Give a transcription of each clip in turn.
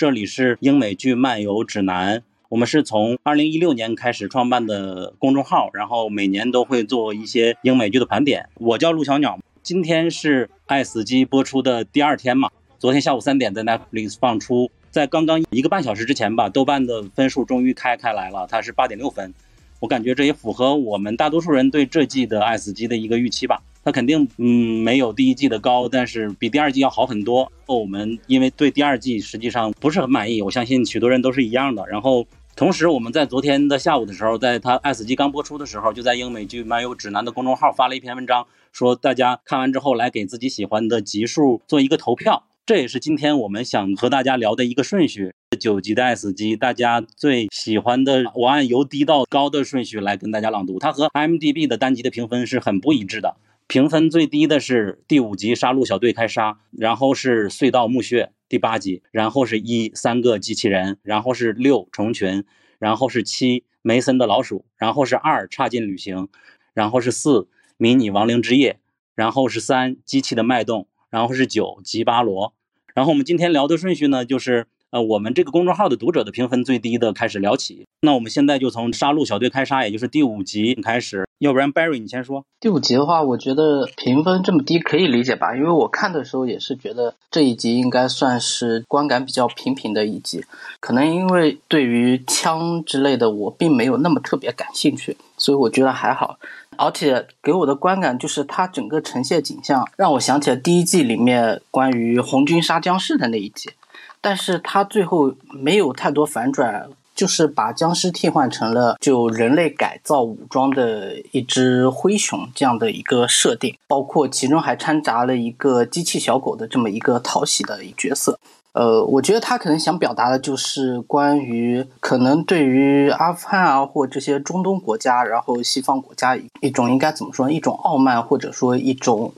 这里是英美剧漫游指南。我们是从二零一六年开始创办的公众号，然后每年都会做一些英美剧的盘点。我叫陆小鸟，今天是《爱死机》播出的第二天嘛，昨天下午三点在 Netflix 放出，在刚刚一个半小时之前吧，豆瓣的分数终于开开来了，它是八点六分。我感觉这也符合我们大多数人对这季的《爱死机》的一个预期吧。它肯定嗯没有第一季的高，但是比第二季要好很多。我们因为对第二季实际上不是很满意，我相信许多人都是一样的。然后同时我们在昨天的下午的时候，在它《爱死机》刚播出的时候，就在英美剧漫游指南的公众号发了一篇文章，说大家看完之后来给自己喜欢的集数做一个投票。这也是今天我们想和大家聊的一个顺序。九集的《爱死机》，大家最喜欢的，我按由低到高的顺序来跟大家朗读。它和 m d b 的单集的评分是很不一致的。评分最低的是第五集《杀戮小队开杀》，然后是《隧道墓穴》第八集，然后是一三个机器人，然后是六虫群，然后是七梅森的老鼠，然后是二差劲旅行，然后是四迷你亡灵之夜，然后是三机器的脉动，然后是九吉巴罗。然后我们今天聊的顺序呢，就是呃我们这个公众号的读者的评分最低的开始聊起。那我们现在就从《杀戮小队开杀》，也就是第五集开始。要不然 Barry 你先说。第五集的话，我觉得评分这么低可以理解吧，因为我看的时候也是觉得这一集应该算是观感比较平平的一集。可能因为对于枪之类的我并没有那么特别感兴趣，所以我觉得还好。而且给我的观感就是它整个呈现景象让我想起了第一季里面关于红军杀僵尸的那一集，但是它最后没有太多反转。就是把僵尸替换成了就人类改造武装的一只灰熊这样的一个设定，包括其中还掺杂了一个机器小狗的这么一个讨喜的角色。呃，我觉得他可能想表达的就是关于可能对于阿富汗啊或这些中东国家，然后西方国家一种应该怎么说，一种傲慢或者说一种。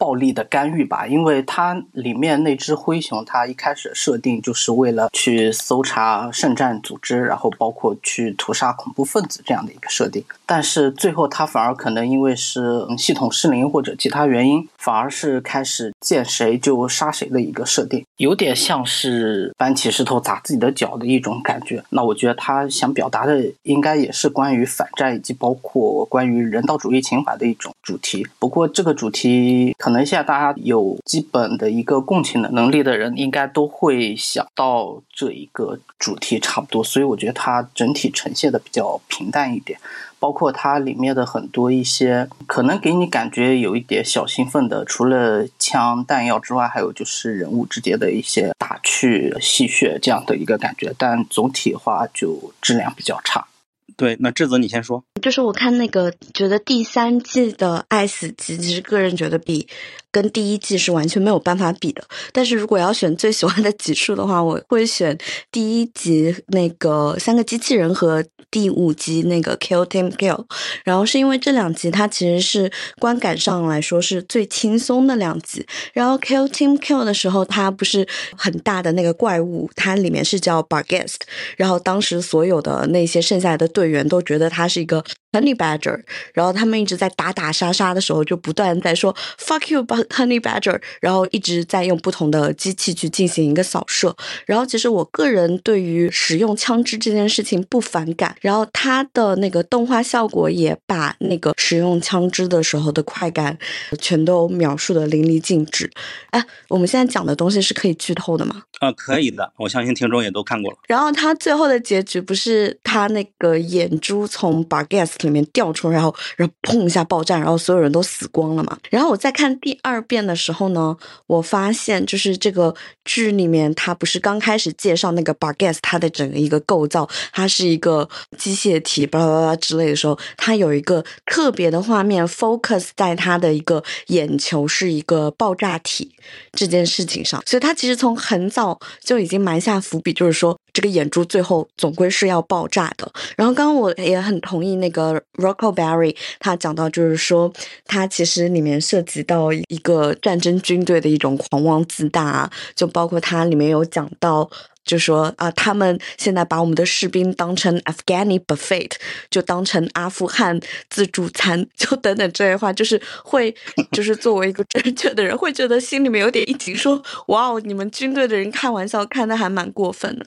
暴力的干预吧，因为它里面那只灰熊，它一开始设定就是为了去搜查圣战组织，然后包括去屠杀恐怖分子这样的一个设定。但是最后它反而可能因为是系统失灵或者其他原因，反而是开始见谁就杀谁的一个设定，有点像是搬起石头砸自己的脚的一种感觉。那我觉得他想表达的应该也是关于反战以及包括关于人道主义情怀的一种主题。不过这个主题可。能现在大家有基本的一个共情的能力的人，应该都会想到这一个主题差不多，所以我觉得它整体呈现的比较平淡一点，包括它里面的很多一些可能给你感觉有一点小兴奋的，除了枪弹药之外，还有就是人物之间的一些打趣戏谑这样的一个感觉，但总体的话就质量比较差。对，那智子你先说。就是我看那个，觉得第三季的《爱死机》，其实个人觉得比。跟第一季是完全没有办法比的，但是如果要选最喜欢的集数的话，我会选第一集那个三个机器人和第五集那个 Kill Team Kill，然后是因为这两集它其实是观感上来说是最轻松的两集，然后 Kill Team Kill 的时候，它不是很大的那个怪物，它里面是叫 Barghest，然后当时所有的那些剩下来的队员都觉得他是一个。Honey Badger，然后他们一直在打打杀杀的时候，就不断在说 “fuck you”，把 Honey Badger，然后一直在用不同的机器去进行一个扫射。然后其实我个人对于使用枪支这件事情不反感，然后它的那个动画效果也把那个使用枪支的时候的快感全都描述的淋漓尽致。哎，我们现在讲的东西是可以剧透的吗？啊，可以的，我相信听众也都看过了。然后他最后的结局不是他那个眼珠从 Barghest 里面掉出来，然后然后砰一下爆炸，然后所有人都死光了嘛。然后我在看第二遍的时候呢，我发现就是这个剧里面，它不是刚开始介绍那个 Bargas 它的整个一个构造，它是一个机械体，巴拉巴拉之类的时候，它有一个特别的画面 focus 在它的一个眼球是一个爆炸体这件事情上，所以它其实从很早就已经埋下伏笔，就是说这个眼珠最后总归是要爆炸的。然后刚刚我也很同意那个 Rocco Berry 他讲到，就是说他其实里面涉及到一个战争军队的一种狂妄自大，就包括他里面有讲到。就说啊，他们现在把我们的士兵当成 Afghani buffet，就当成阿富汗自助餐，就等等这些话，就是会，就是作为一个正确的人，会觉得心里面有点一紧，说哇哦，你们军队的人开玩笑开的还蛮过分的。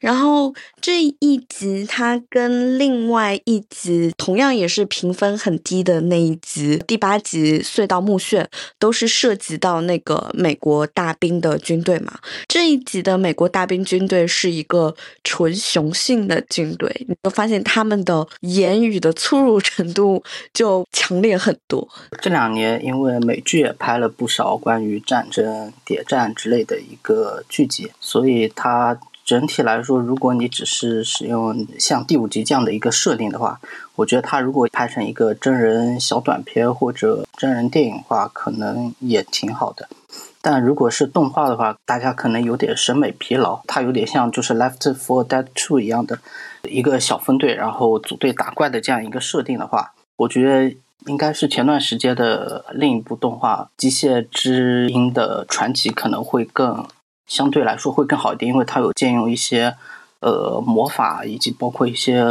然后这一集它跟另外一集同样也是评分很低的那一集，第八集隧道墓穴，都是涉及到那个美国大兵的军队嘛。这一集的美国大兵。军军队是一个纯雄性的军队，你会发现他们的言语的粗鲁程度就强烈很多。这两年，因为美剧也拍了不少关于战争、谍战之类的一个剧集，所以它整体来说，如果你只是使用像第五集这样的一个设定的话，我觉得它如果拍成一个真人小短片或者真人电影的话，可能也挺好的。但如果是动画的话，大家可能有点审美疲劳。它有点像就是《Left for Dead Two》一样的一个小分队，然后组队打怪的这样一个设定的话，我觉得应该是前段时间的另一部动画《机械之音的传奇》可能会更相对来说会更好一点，因为它有借用一些呃魔法以及包括一些。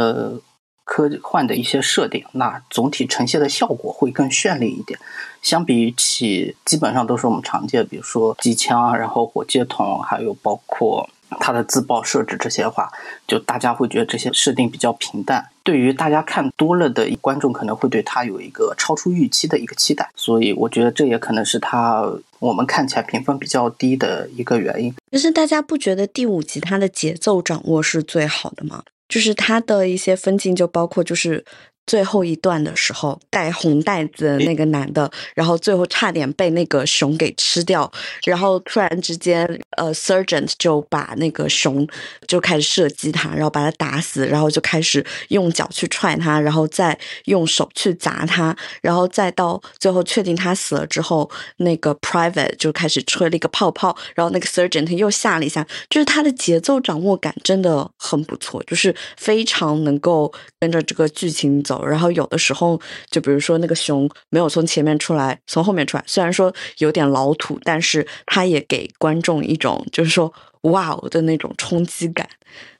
科幻的一些设定，那总体呈现的效果会更绚丽一点。相比起基本上都是我们常见，比如说机枪，然后火箭筒，还有包括它的自爆设置这些话，就大家会觉得这些设定比较平淡。对于大家看多了的观众，可能会对它有一个超出预期的一个期待。所以我觉得这也可能是它我们看起来评分比较低的一个原因。就是大家不觉得第五集它的节奏掌握是最好的吗？就是它的一些分镜，就包括就是。最后一段的时候，戴红袋子的那个男的，然后最后差点被那个熊给吃掉，然后突然之间，呃，sergeant 就把那个熊就开始射击他，然后把他打死，然后就开始用脚去踹他，然后再用手去砸他，然后再到最后确定他死了之后，那个 private 就开始吹了一个泡泡，然后那个 sergeant 又吓了一下，就是他的节奏掌握感真的很不错，就是非常能够跟着这个剧情走。然后有的时候，就比如说那个熊没有从前面出来，从后面出来，虽然说有点老土，但是它也给观众一种就是说哇哦的那种冲击感。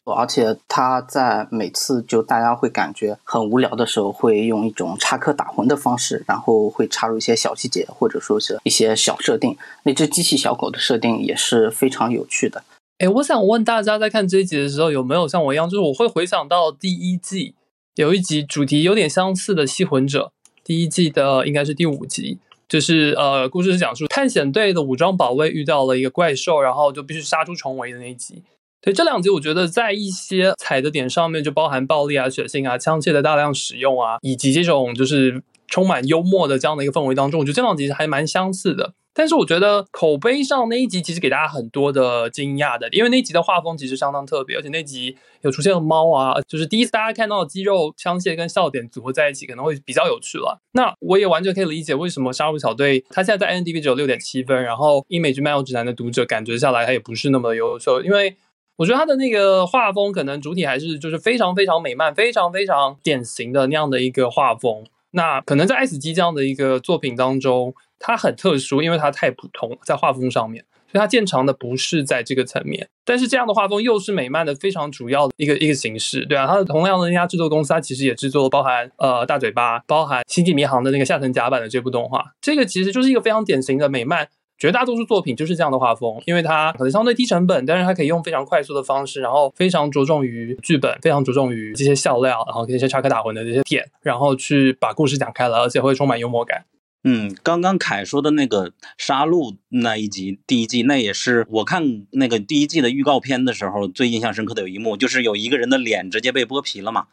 而且他在每次就大家会感觉很无聊的时候，会用一种插科打诨的方式，然后会插入一些小细节，或者说是一些小设定。那只机器小狗的设定也是非常有趣的。哎，我想问大家，在看这一集的时候，有没有像我一样，就是我会回想到第一季。有一集主题有点相似的《吸魂者》，第一季的应该是第五集，就是呃，故事是讲述探险队的武装保卫遇到了一个怪兽，然后就必须杀出重围的那一集。对这两集，我觉得在一些踩的点上面，就包含暴力啊、血腥啊、枪械的大量使用啊，以及这种就是充满幽默的这样的一个氛围当中，我觉得这两集还蛮相似的。但是我觉得口碑上那一集其实给大家很多的惊讶的，因为那集的画风其实相当特别，而且那集有出现了猫啊，就是第一次大家看到肌肉枪械跟笑点组合在一起，可能会比较有趣了。那我也完全可以理解为什么杀戮小队它现在在 IMDB 只有六点七分，然后英美剧漫游指南的读者感觉下来它也不是那么优秀，因为我觉得它的那个画风可能主体还是就是非常非常美漫，非常非常典型的那样的一个画风。那可能在 S 级这样的一个作品当中。它很特殊，因为它太普通，在画风上面，所以它见长的不是在这个层面。但是这样的画风又是美漫的非常主要的一个一个形式，对啊。它的同样的那家制作公司，它其实也制作包含呃大嘴巴、包含星际迷航的那个下层甲板的这部动画。这个其实就是一个非常典型的美漫，绝大多数作品就是这样的画风，因为它可能相对低成本，但是它可以用非常快速的方式，然后非常着重于剧本，非常着重于这些笑料，然后这些插科打诨的这些点，然后去把故事讲开了，而且会充满幽默感。嗯，刚刚凯说的那个杀戮那一集，第一季那也是我看那个第一季的预告片的时候最印象深刻的有一幕，就是有一个人的脸直接被剥皮了嘛。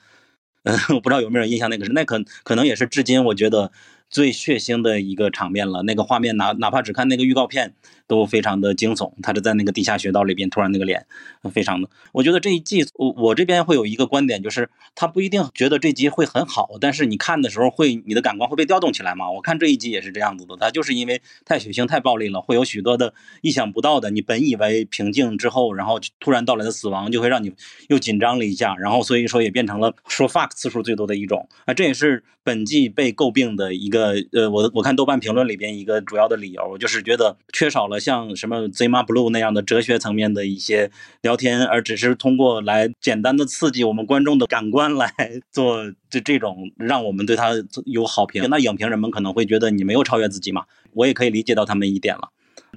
嗯，我不知道有没有印象那个是，那可可能也是至今我觉得最血腥的一个场面了。那个画面哪哪怕只看那个预告片都非常的惊悚。他是在那个地下穴道里边，突然那个脸，非常的。我觉得这一季我我这边会有一个观点，就是他不一定觉得这集会很好，但是你看的时候会你的感官会被调动起来嘛。我看这一集也是这样子的，他就是因为太血腥太暴力了，会有许多的意想不到的，你本以为平静之后，然后突然到来的死亡，就会让你又紧张了一下，然后所以说也变成了说 fuck 次数最多的一种啊，这也是本季被诟病的一个呃，我我看豆瓣评论里边一个主要的理由，就是觉得缺少了像什么 Zima Blue 那样的哲学层面的一些聊天，而只是通过来简单的刺激我们观众的感官来 做这这种让我们对他有好评。那影评人们可能会觉得你没有超越自己嘛，我也可以理解到他们一点了。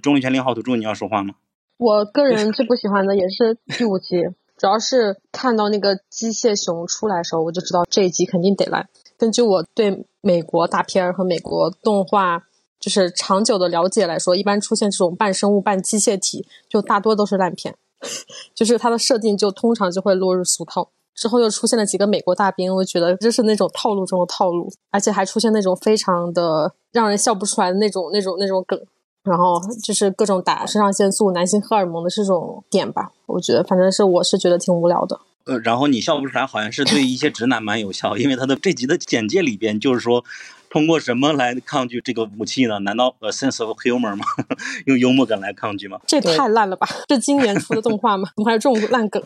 中立权零号土著，你要说话吗？我个人最不喜欢的也是第五集，主要是看到那个机械熊出来的时候，我就知道这一集肯定得来。根据我对美国大片儿和美国动画就是长久的了解来说，一般出现这种半生物半机械体，就大多都是烂片，就是它的设定就通常就会落入俗套。之后又出现了几个美国大兵，我觉得这是那种套路中的套路，而且还出现那种非常的让人笑不出来的那种那种那种梗。然后就是各种打肾上腺素、男性荷尔蒙的这种点吧，我觉得反正是我是觉得挺无聊的。呃，然后你笑不出来，好像是对一些直男蛮有效，因为他的这集的简介里边就是说，通过什么来抗拒这个武器呢？难道 a sense of humor 吗？用幽默感来抗拒吗？这太烂了吧！是今年出的动画吗？怎 么还有这种烂梗？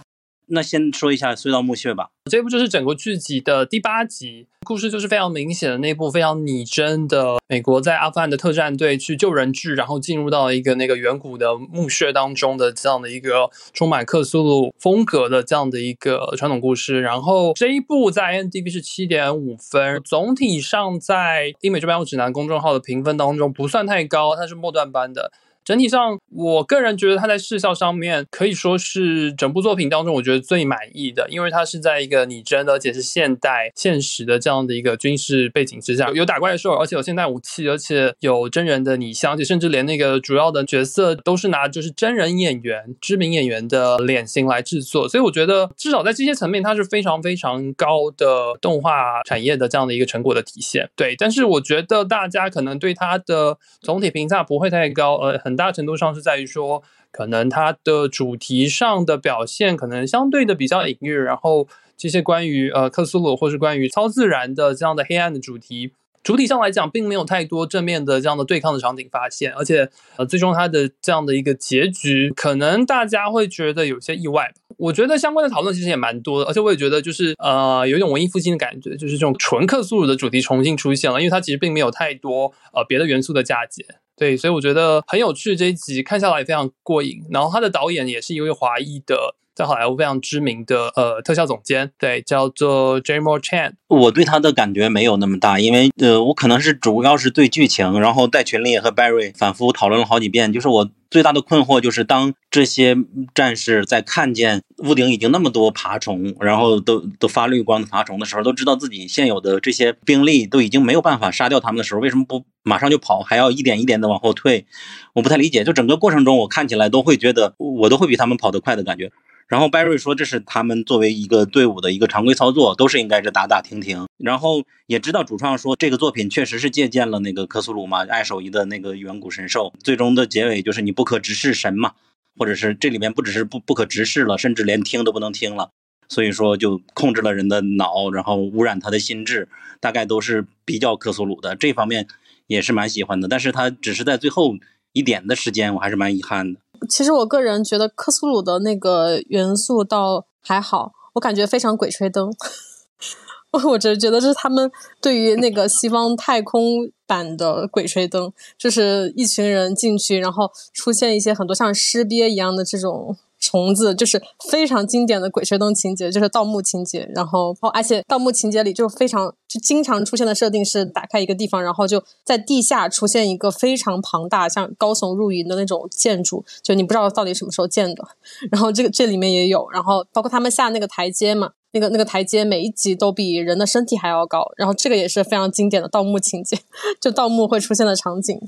那先说一下隧道墓穴吧。这部就是整个剧集的第八集，故事就是非常明显的那部非常拟真的美国在阿富汗的特战队去救人质，然后进入到一个那个远古的墓穴当中的这样的一个充满克苏鲁风格的这样的一个传统故事。然后这一部在 n d b 是七点五分，总体上在英美这边指南公众号的评分当中不算太高，它是末段班的。整体上，我个人觉得它在视效上面可以说是整部作品当中我觉得最满意的，因为它是在一个拟真的而且是现代现实的这样的一个军事背景之下，有打怪兽，而且有现代武器，而且有真人的拟像，而且甚至连那个主要的角色都是拿就是真人演员、知名演员的脸型来制作，所以我觉得至少在这些层面，它是非常非常高的动画产业的这样的一个成果的体现。对，但是我觉得大家可能对它的总体评价不会太高，呃，很。很大程度上是在于说，可能它的主题上的表现可能相对的比较隐喻，然后这些关于呃克苏鲁或是关于超自然的这样的黑暗的主题，主体上来讲并没有太多正面的这样的对抗的场景发现，而且呃最终它的这样的一个结局，可能大家会觉得有些意外。我觉得相关的讨论其实也蛮多的，而且我也觉得就是呃有一种文艺复兴的感觉，就是这种纯克苏鲁的主题重新出现了，因为它其实并没有太多呃别的元素的嫁接。对，所以我觉得很有趣，这一集看下来也非常过瘾。然后他的导演也是一位华裔的，在好莱坞非常知名的呃特效总监，对，叫做 j a m o Chan。我对他的感觉没有那么大，因为呃，我可能是主要是对剧情，然后在群里也和 Barry 反复讨论了好几遍，就是我。最大的困惑就是，当这些战士在看见屋顶已经那么多爬虫，然后都都发绿光的爬虫的时候，都知道自己现有的这些兵力都已经没有办法杀掉他们的时候，为什么不马上就跑，还要一点一点的往后退？我不太理解。就整个过程中，我看起来都会觉得我都会比他们跑得快的感觉。然后 Barry 说，这是他们作为一个队伍的一个常规操作，都是应该是打打停停。然后也知道主创说，这个作品确实是借鉴了那个科苏鲁嘛，爱手艺的那个远古神兽。最终的结尾就是你不可直视神嘛，或者是这里面不只是不不可直视了，甚至连听都不能听了。所以说就控制了人的脑，然后污染他的心智，大概都是比较科苏鲁的。这方面也是蛮喜欢的，但是他只是在最后一点的时间，我还是蛮遗憾的。其实我个人觉得克苏鲁的那个元素倒还好，我感觉非常鬼吹灯。我只是觉得这是他们对于那个西方太空版的鬼吹灯，就是一群人进去，然后出现一些很多像尸鳖一样的这种。虫子就是非常经典的鬼吹灯情节，就是盗墓情节。然后，而且盗墓情节里就非常就经常出现的设定是打开一个地方，然后就在地下出现一个非常庞大、像高耸入云的那种建筑，就你不知道到底什么时候建的。然后这个这里面也有，然后包括他们下那个台阶嘛，那个那个台阶每一级都比人的身体还要高。然后这个也是非常经典的盗墓情节，就盗墓会出现的场景。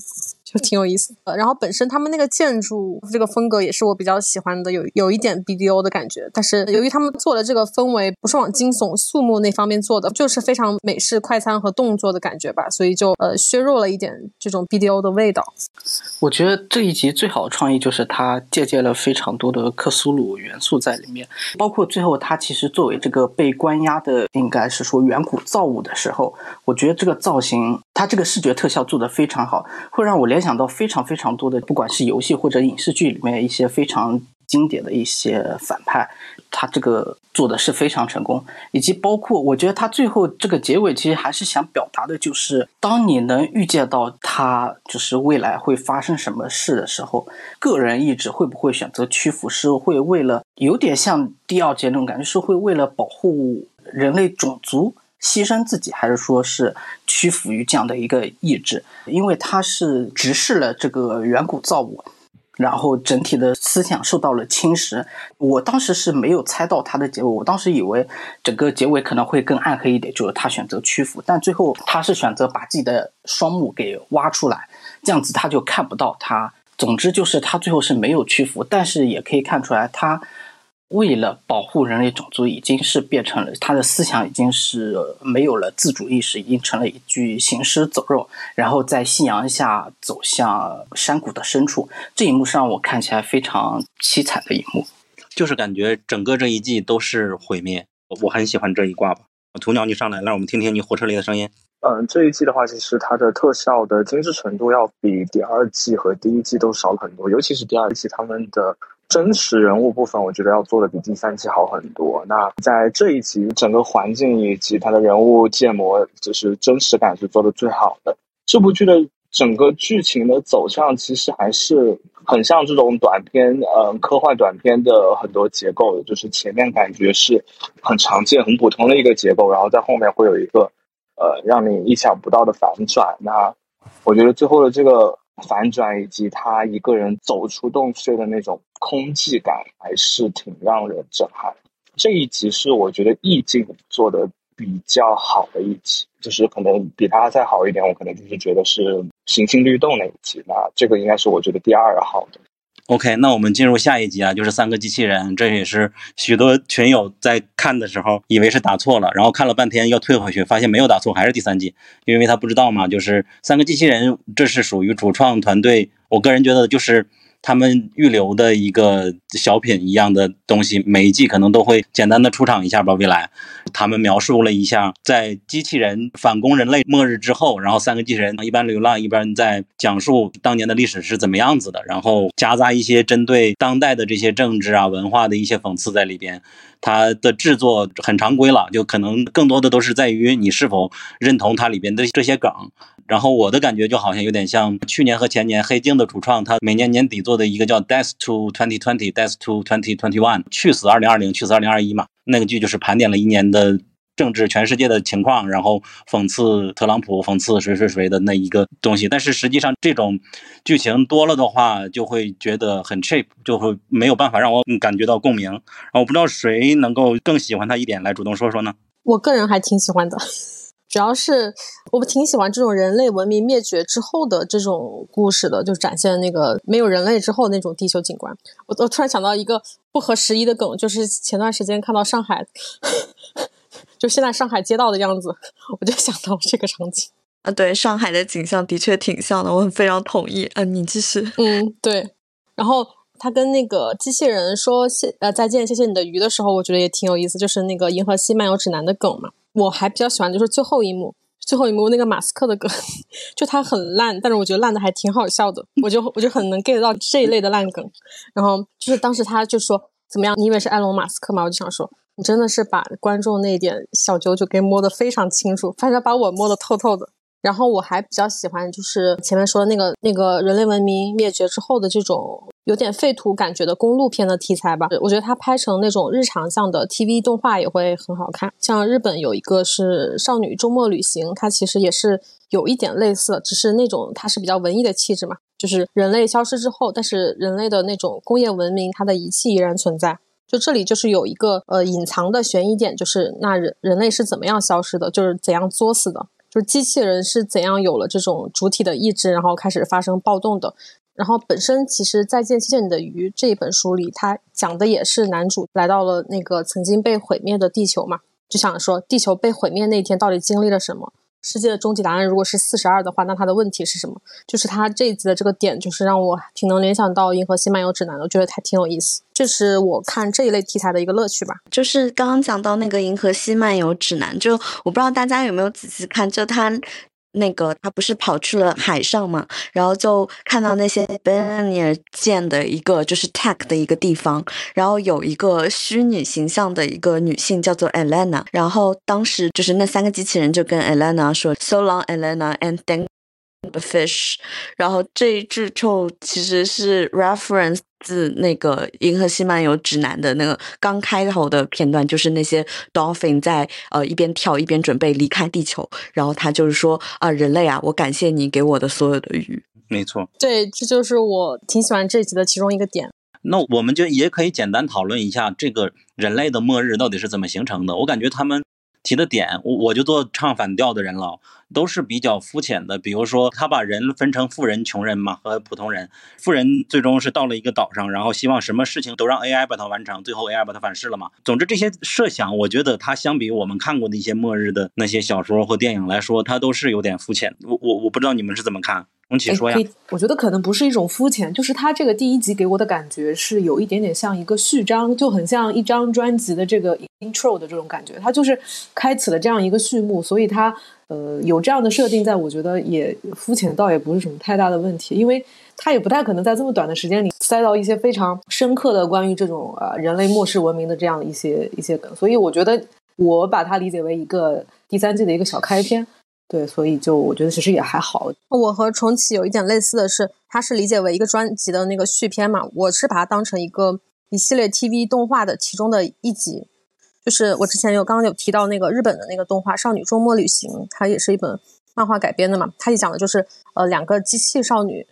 就挺有意思的。然后本身他们那个建筑这个风格也是我比较喜欢的，有有一点 BDO 的感觉。但是由于他们做的这个氛围不是往惊悚、肃穆那方面做的，就是非常美式快餐和动作的感觉吧，所以就呃削弱了一点这种 BDO 的味道。我觉得这一集最好的创意就是它借鉴了非常多的克苏鲁元素在里面，包括最后它其实作为这个被关押的，应该是说远古造物的时候，我觉得这个造型，它这个视觉特效做得非常好，会让我联想到非常非常多的，不管是游戏或者影视剧里面一些非常经典的一些反派。他这个做的是非常成功，以及包括我觉得他最后这个结尾其实还是想表达的，就是当你能预见到他就是未来会发生什么事的时候，个人意志会不会选择屈服？是会为了有点像第二节那种感觉，是会为了保护人类种族牺牲自己，还是说是屈服于这样的一个意志？因为他是直视了这个远古造物。然后整体的思想受到了侵蚀。我当时是没有猜到他的结尾，我当时以为整个结尾可能会更暗黑一点，就是他选择屈服，但最后他是选择把自己的双目给挖出来，这样子他就看不到他。总之就是他最后是没有屈服，但是也可以看出来他。为了保护人类种族，已经是变成了他的思想，已经是没有了自主意识，已经成了一具行尸走肉，然后在夕阳下走向山谷的深处。这一幕是让我看起来非常凄惨的一幕，就是感觉整个这一季都是毁灭。我很喜欢这一卦吧。鸵鸟，你上来，让我们听听你火车里的声音。嗯，这一季的话，其实它的特效的精致程度要比第二季和第一季都少了很多，尤其是第二季他们的。真实人物部分，我觉得要做的比第三季好很多。那在这一集，整个环境以及他的人物建模，就是真实感是做的最好的。这部剧的整个剧情的走向，其实还是很像这种短片，嗯，科幻短片的很多结构，就是前面感觉是很常见、很普通的一个结构，然后在后面会有一个呃让你意想不到的反转。那我觉得最后的这个。反转以及他一个人走出洞穴的那种空寂感，还是挺让人震撼。这一集是我觉得意境做的比较好的一集，就是可能比他再好一点，我可能就是觉得是行星律动那一集。那这个应该是我觉得第二好的。OK，那我们进入下一集啊，就是三个机器人。这也是许多群友在看的时候以为是打错了，然后看了半天要退回去，发现没有打错，还是第三季，因为他不知道嘛，就是三个机器人，这是属于主创团队。我个人觉得就是。他们预留的一个小品一样的东西，每一季可能都会简单的出场一下吧。未来，他们描述了一下，在机器人反攻人类末日之后，然后三个机器人一边流浪一边在讲述当年的历史是怎么样子的，然后夹杂一些针对当代的这些政治啊文化的一些讽刺在里边。它的制作很常规了，就可能更多的都是在于你是否认同它里边的这些梗。然后我的感觉就好像有点像去年和前年《黑镜》的主创，他每年年底做的一个叫《Death to 2020》，《Death to 2021》，去死二零二零，去死二零二一嘛。那个剧就是盘点了一年的政治全世界的情况，然后讽刺特朗普，讽刺谁谁谁的那一个东西。但是实际上这种剧情多了的话，就会觉得很 cheap，就会没有办法让我感觉到共鸣。然后我不知道谁能够更喜欢他一点，来主动说说呢？我个人还挺喜欢的。主要是我挺喜欢这种人类文明灭绝之后的这种故事的，就展现那个没有人类之后那种地球景观。我我突然想到一个不合时宜的梗，就是前段时间看到上海，就现在上海街道的样子，我就想到这个场景啊。对，上海的景象的确挺像的，我非常同意。嗯，你继续。嗯，对。然后他跟那个机器人说谢呃再见，谢谢你的鱼的时候，我觉得也挺有意思，就是那个《银河系漫游指南》的梗嘛。我还比较喜欢就是最后一幕，最后一幕那个马斯克的梗，就他很烂，但是我觉得烂的还挺好笑的，我就我就很能 get 到这一类的烂梗。然后就是当时他就说怎么样，你以为是埃隆马斯克吗？我就想说，你真的是把观众那一点小九九给摸得非常清楚，反正把我摸得透透的。然后我还比较喜欢，就是前面说的那个那个人类文明灭绝之后的这种有点废土感觉的公路片的题材吧。我觉得它拍成那种日常向的 TV 动画也会很好看。像日本有一个是《少女周末旅行》，它其实也是有一点类似，只是那种它是比较文艺的气质嘛。就是人类消失之后，但是人类的那种工业文明，它的仪器依然存在。就这里就是有一个呃隐藏的悬疑点，就是那人人类是怎么样消失的，就是怎样作死的。就是机器人是怎样有了这种主体的意志，然后开始发生暴动的。然后本身其实《再见，谢谢你的鱼》这一本书里，它讲的也是男主来到了那个曾经被毁灭的地球嘛，就想说地球被毁灭那天到底经历了什么。世界的终极答案如果是四十二的话，那它的问题是什么？就是它这一集的这个点，就是让我挺能联想到《银河系漫游指南》的，我觉得它挺有意思。这是我看这一类题材的一个乐趣吧。就是刚刚讲到那个《银河系漫游指南》，就我不知道大家有没有仔细看，就它。那个他不是跑去了海上嘛，然后就看到那些 b e n i r 建的一个就是 tech 的一个地方，然后有一个虚拟形象的一个女性叫做 Elena，然后当时就是那三个机器人就跟 Elena 说 So long Elena and thank fish，然后这一句就其实是 reference。自那个《银河系漫游指南》的那个刚开头的片段，就是那些 dolphin 在呃一边跳一边准备离开地球，然后他就是说啊，人类啊，我感谢你给我的所有的鱼。没错，对，这就是我挺喜欢这集的其中一个点。那我们就也可以简单讨论一下这个人类的末日到底是怎么形成的。我感觉他们。提的点，我我就做唱反调的人了，都是比较肤浅的。比如说，他把人分成富人、穷人嘛和普通人。富人最终是到了一个岛上，然后希望什么事情都让 AI 把它完成，最后 AI 把它反噬了嘛。总之，这些设想，我觉得它相比我们看过的一些末日的那些小说或电影来说，它都是有点肤浅。我我我不知道你们是怎么看。重启说呀，我觉得可能不是一种肤浅，就是它这个第一集给我的感觉是有一点点像一个序章，就很像一张专辑的这个 intro 的这种感觉，它就是开启了这样一个序幕，所以它呃有这样的设定，在我觉得也肤浅倒也不是什么太大的问题，因为它也不太可能在这么短的时间里塞到一些非常深刻的关于这种呃人类末世文明的这样一些一些梗，所以我觉得我把它理解为一个第三季的一个小开篇。对，所以就我觉得其实也还好。我和重启有一点类似的是，它是理解为一个专辑的那个续篇嘛，我是把它当成一个一系列 TV 动画的其中的一集。就是我之前有刚刚有提到那个日本的那个动画《少女周末旅行》，它也是一本漫画改编的嘛。它也讲的就是呃两个机器少女，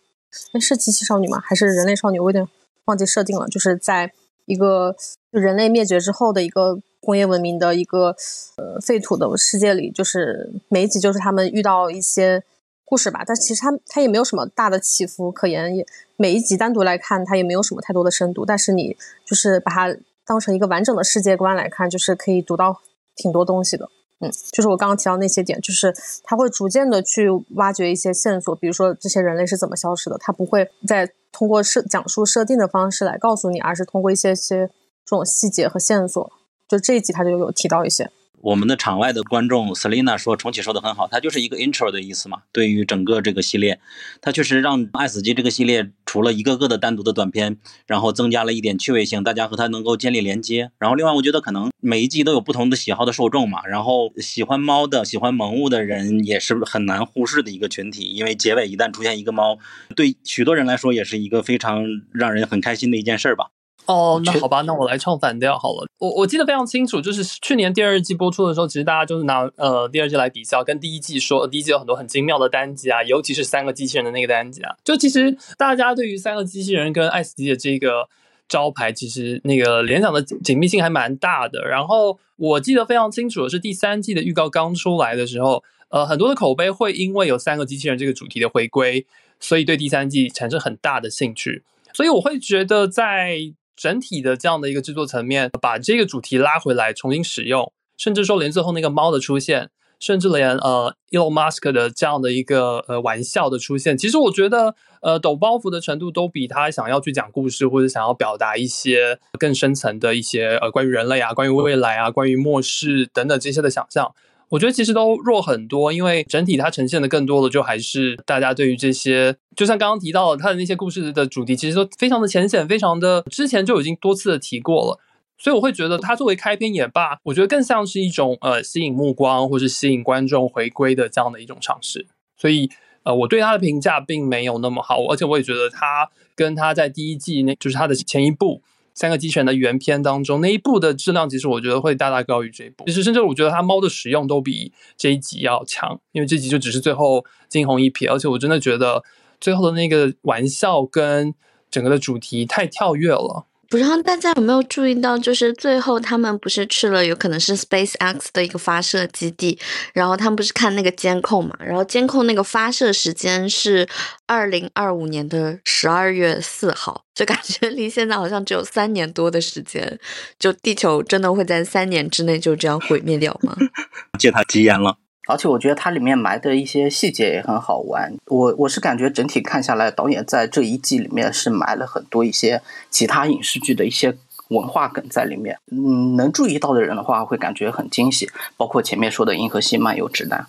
哎是机器少女吗？还是人类少女？我有点忘记设定了。就是在一个人类灭绝之后的一个。工业文明的一个呃废土的世界里，就是每一集就是他们遇到一些故事吧，但其实它它也没有什么大的起伏可言，也每一集单独来看它也没有什么太多的深度，但是你就是把它当成一个完整的世界观来看，就是可以读到挺多东西的。嗯，就是我刚刚提到那些点，就是他会逐渐的去挖掘一些线索，比如说这些人类是怎么消失的，他不会再通过设讲述设定的方式来告诉你，而是通过一些些这种细节和线索。就这一集，他就有提到一些。我们的场外的观众 Selina 说重启说的很好，它就是一个 intro 的意思嘛。对于整个这个系列，它确实让《爱死机》这个系列除了一个个的单独的短片，然后增加了一点趣味性，大家和它能够建立连接。然后另外，我觉得可能每一季都有不同的喜好的受众嘛。然后喜欢猫的、喜欢萌物的人也是很难忽视的一个群体，因为结尾一旦出现一个猫，对许多人来说也是一个非常让人很开心的一件事儿吧。哦，那好吧，那我来唱反调好了。我我记得非常清楚，就是去年第二季播出的时候，其实大家就是拿呃第二季来比较，跟第一季说，第一季有很多很精妙的单集啊，尤其是三个机器人的那个单集啊。就其实大家对于三个机器人跟爱死机的这个招牌，其实那个联想的紧密性还蛮大的。然后我记得非常清楚的是，第三季的预告刚出来的时候，呃，很多的口碑会因为有三个机器人这个主题的回归，所以对第三季产生很大的兴趣。所以我会觉得在。整体的这样的一个制作层面，把这个主题拉回来重新使用，甚至说连最后那个猫的出现，甚至连呃 Elon Musk 的这样的一个呃玩笑的出现，其实我觉得呃抖包袱的程度都比他想要去讲故事或者想要表达一些更深层的一些呃关于人类啊、关于未来啊、关于末世等等这些的想象。我觉得其实都弱很多，因为整体它呈现的更多的就还是大家对于这些，就像刚刚提到的，它的那些故事的主题，其实都非常的浅显，非常的之前就已经多次的提过了。所以我会觉得它作为开篇也罢，我觉得更像是一种呃吸引目光或是吸引观众回归的这样的一种尝试。所以呃我对它的评价并没有那么好，而且我也觉得它跟它在第一季那就是它的前一部。三个机器人的原片当中，那一部的质量其实我觉得会大大高于这一部。其实甚至我觉得它猫的使用都比这一集要强，因为这集就只是最后惊鸿一瞥，而且我真的觉得最后的那个玩笑跟整个的主题太跳跃了。不知道大家有没有注意到，就是最后他们不是去了有可能是 SpaceX 的一个发射基地，然后他们不是看那个监控嘛，然后监控那个发射时间是二零二五年的十二月四号，就感觉离现在好像只有三年多的时间，就地球真的会在三年之内就这样毁灭掉吗？借他吉言了。而且我觉得它里面埋的一些细节也很好玩。我我是感觉整体看下来，导演在这一季里面是埋了很多一些其他影视剧的一些文化梗在里面。嗯，能注意到的人的话，会感觉很惊喜。包括前面说的《银河系漫游指南》。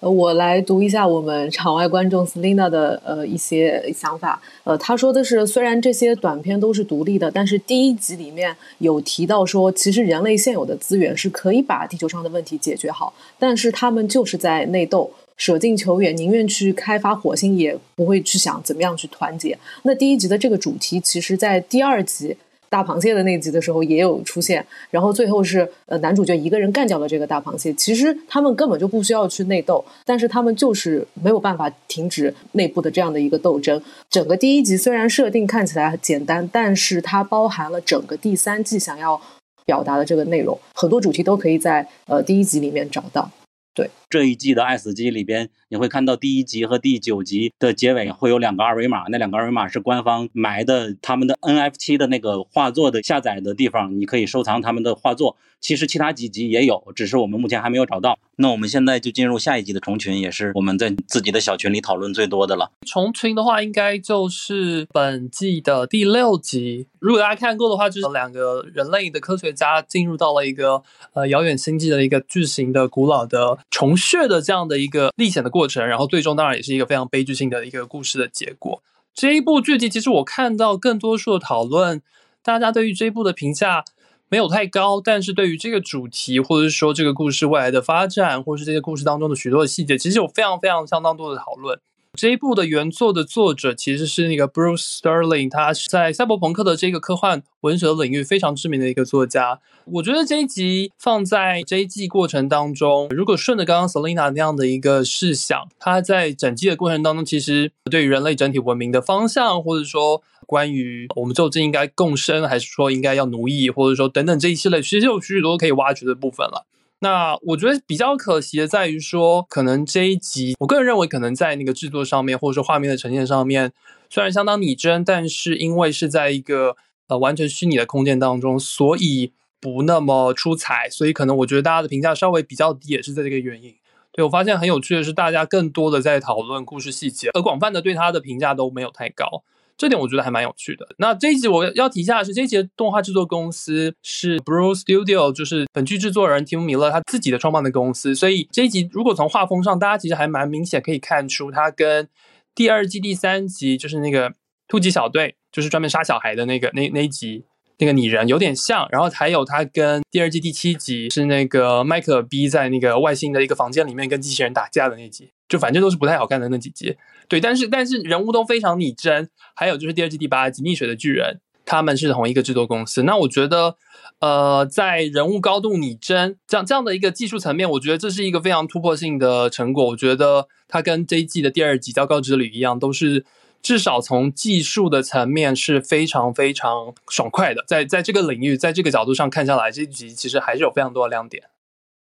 呃，我来读一下我们场外观众 Selina 的呃一些想法。呃，他说的是，虽然这些短片都是独立的，但是第一集里面有提到说，其实人类现有的资源是可以把地球上的问题解决好，但是他们就是在内斗，舍近求远，宁愿去开发火星，也不会去想怎么样去团结。那第一集的这个主题，其实在第二集。大螃蟹的那集的时候也有出现，然后最后是呃男主角一个人干掉了这个大螃蟹。其实他们根本就不需要去内斗，但是他们就是没有办法停止内部的这样的一个斗争。整个第一集虽然设定看起来简单，但是它包含了整个第三季想要表达的这个内容，很多主题都可以在呃第一集里面找到。对这一季的《爱死机》里边，你会看到第一集和第九集的结尾会有两个二维码，那两个二维码是官方埋的他们的 NFT 的那个画作的下载的地方，你可以收藏他们的画作。其实其他几集也有，只是我们目前还没有找到。那我们现在就进入下一集的虫群，也是我们在自己的小群里讨论最多的了。虫群的话，应该就是本季的第六集。如果大家看过的话，就是两个人类的科学家进入到了一个呃遥远星际的一个巨型的古老的虫血的这样的一个历险的过程，然后最终当然也是一个非常悲剧性的一个故事的结果。这一部剧集，其实我看到更多数的讨论，大家对于这一部的评价。没有太高，但是对于这个主题，或者是说这个故事未来的发展，或是这些故事当中的许多的细节，其实有非常非常相当多的讨论。这一部的原作的作者其实是那个 Bruce Sterling，他在赛博朋克的这个科幻文学领域非常知名的一个作家。我觉得这一集放在这一季过程当中，如果顺着刚刚 Selina 那样的一个试想，他在整季的过程当中，其实对于人类整体文明的方向，或者说关于我们究竟应该共生，还是说应该要奴役，或者说等等这一系列，其实有许许多多可以挖掘的部分了。那我觉得比较可惜的在于说，可能这一集，我个人认为可能在那个制作上面，或者说画面的呈现上面，虽然相当拟真，但是因为是在一个呃完全虚拟的空间当中，所以不那么出彩，所以可能我觉得大家的评价稍微比较低，也是在这个原因。对我发现很有趣的是，大家更多的在讨论故事细节，而广泛的对他的评价都没有太高。这点我觉得还蛮有趣的。那这一集我要提一下的是，这一集的动画制作公司是 Blue Studio，就是本剧制作人提姆米勒他自己的创办的公司。所以这一集如果从画风上，大家其实还蛮明显可以看出，它跟第二季第三集就是那个突击小队，就是专门杀小孩的那个那那一集那个拟人有点像。然后还有它跟第二季第七集是那个迈克尔 B 在那个外星的一个房间里面跟机器人打架的那集，就反正都是不太好看的那几集。对，但是但是人物都非常拟真，还有就是第二季第八集《溺水的巨人》，他们是同一个制作公司。那我觉得，呃，在人物高度拟真这样这样的一个技术层面，我觉得这是一个非常突破性的成果。我觉得它跟这一季的第二集《糟糕之旅》一样，都是至少从技术的层面是非常非常爽快的。在在这个领域，在这个角度上看下来，这一集其实还是有非常多的亮点。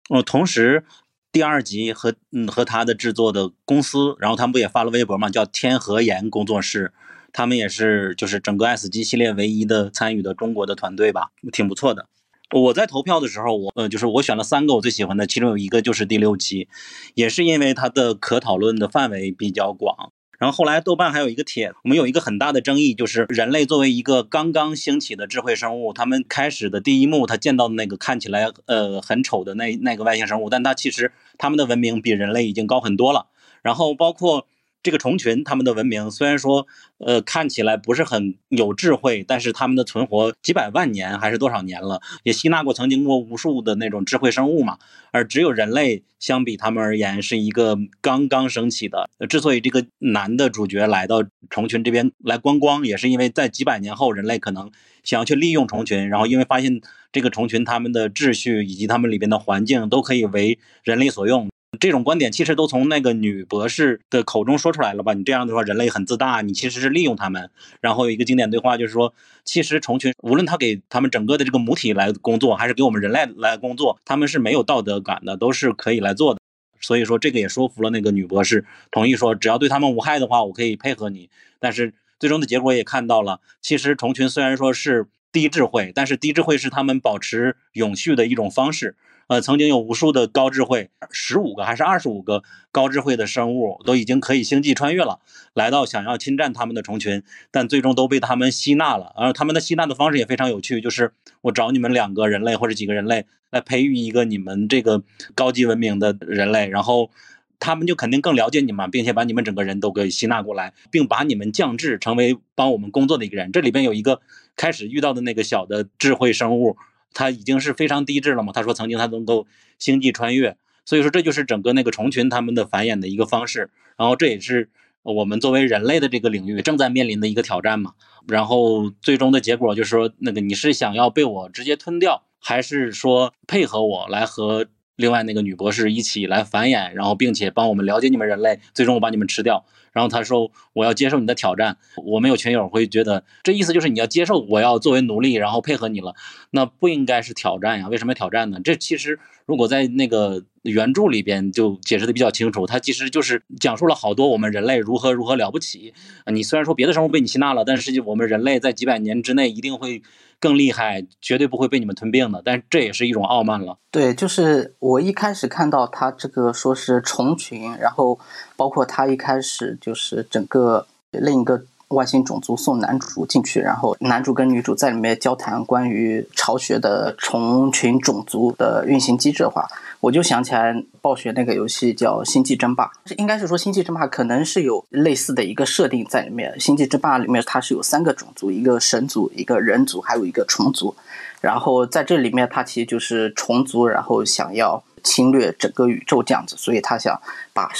哦，同时。第二集和嗯和他的制作的公司，然后他们不也发了微博嘛，叫天和岩工作室，他们也是就是整个 S 级系列唯一的参与的中国的团队吧，挺不错的。我在投票的时候，我呃就是我选了三个我最喜欢的，其中有一个就是第六集，也是因为它的可讨论的范围比较广。然后后来豆瓣还有一个帖，我们有一个很大的争议，就是人类作为一个刚刚兴起的智慧生物，他们开始的第一幕，他见到的那个看起来呃很丑的那那个外星生物，但它其实他们的文明比人类已经高很多了。然后包括。这个虫群，他们的文明虽然说，呃，看起来不是很有智慧，但是他们的存活几百万年还是多少年了，也吸纳过曾经过无数的那种智慧生物嘛。而只有人类，相比他们而言，是一个刚刚升起的。之所以这个男的主角来到虫群这边来观光，也是因为在几百年后，人类可能想要去利用虫群，然后因为发现这个虫群他们的秩序以及他们里边的环境都可以为人类所用。这种观点其实都从那个女博士的口中说出来了吧？你这样的话，人类很自大，你其实是利用他们。然后有一个经典对话就是说，其实虫群无论他给他们整个的这个母体来工作，还是给我们人类来工作，他们是没有道德感的，都是可以来做的。所以说这个也说服了那个女博士，同意说只要对他们无害的话，我可以配合你。但是最终的结果也看到了，其实虫群虽然说是低智慧，但是低智慧是他们保持永续的一种方式。呃，曾经有无数的高智慧，十五个还是二十五个高智慧的生物都已经可以星际穿越了，来到想要侵占他们的虫群，但最终都被他们吸纳了。而他们的吸纳的方式也非常有趣，就是我找你们两个人类或者几个人类来培育一个你们这个高级文明的人类，然后他们就肯定更了解你们，并且把你们整个人都给吸纳过来，并把你们降智成为帮我们工作的一个人。这里边有一个开始遇到的那个小的智慧生物。他已经是非常低智了嘛？他说曾经他能够星际穿越，所以说这就是整个那个虫群他们的繁衍的一个方式。然后这也是我们作为人类的这个领域正在面临的一个挑战嘛。然后最终的结果就是说，那个你是想要被我直接吞掉，还是说配合我来和另外那个女博士一起来繁衍，然后并且帮我们了解你们人类，最终我把你们吃掉？然后他说：“我要接受你的挑战。”我们有群友会觉得，这意思就是你要接受我要作为奴隶，然后配合你了。那不应该是挑战呀？为什么要挑战呢？这其实如果在那个原著里边就解释的比较清楚，它其实就是讲述了好多我们人类如何如何了不起。你虽然说别的生物被你吸纳了，但是我们人类在几百年之内一定会更厉害，绝对不会被你们吞并的。但这也是一种傲慢了。对，就是我一开始看到他这个说是虫群，然后。包括他一开始就是整个另一个外星种族送男主进去，然后男主跟女主在里面交谈关于巢穴的虫群种族的运行机制的话，我就想起来暴雪那个游戏叫《星际争霸》，应该是说《星际争霸》可能是有类似的一个设定在里面。《星际争霸》里面它是有三个种族，一个神族，一个人族，还有一个虫族。然后在这里面，它其实就是虫族，然后想要侵略整个宇宙这样子，所以他想把。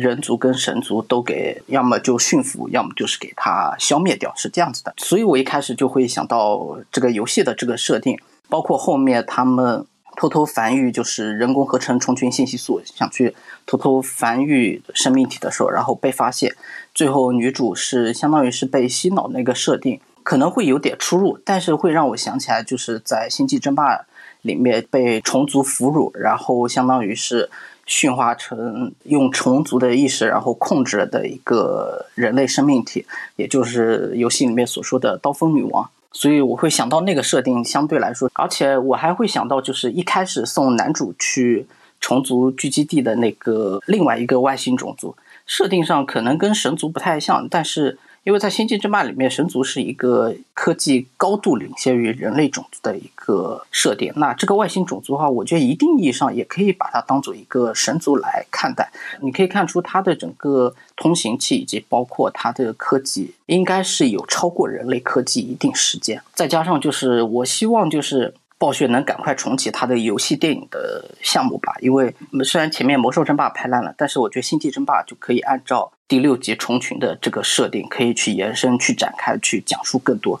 人族跟神族都给，要么就驯服，要么就是给他消灭掉，是这样子的。所以我一开始就会想到这个游戏的这个设定，包括后面他们偷偷繁育，就是人工合成虫群信息素，想去偷偷繁育生命体的时候，然后被发现，最后女主是相当于是被洗脑那个设定，可能会有点出入，但是会让我想起来，就是在《星际争霸》里面被虫族俘虏，然后相当于是。驯化成用虫族的意识，然后控制的一个人类生命体，也就是游戏里面所说的刀锋女王。所以我会想到那个设定相对来说，而且我还会想到，就是一开始送男主去虫族聚集地的那个另外一个外星种族，设定上可能跟神族不太像，但是。因为在《星际争霸》里面，神族是一个科技高度领先于人类种族的一个设定。那这个外星种族的话，我觉得一定意义上也可以把它当做一个神族来看待。你可以看出它的整个通行器以及包括它的科技，应该是有超过人类科技一定时间。再加上就是我希望就是。暴雪能赶快重启它的游戏电影的项目吧，因为虽然前面《魔兽争霸》拍烂了，但是我觉得《星际争霸》就可以按照第六集虫群的这个设定，可以去延伸、去展开、去讲述更多。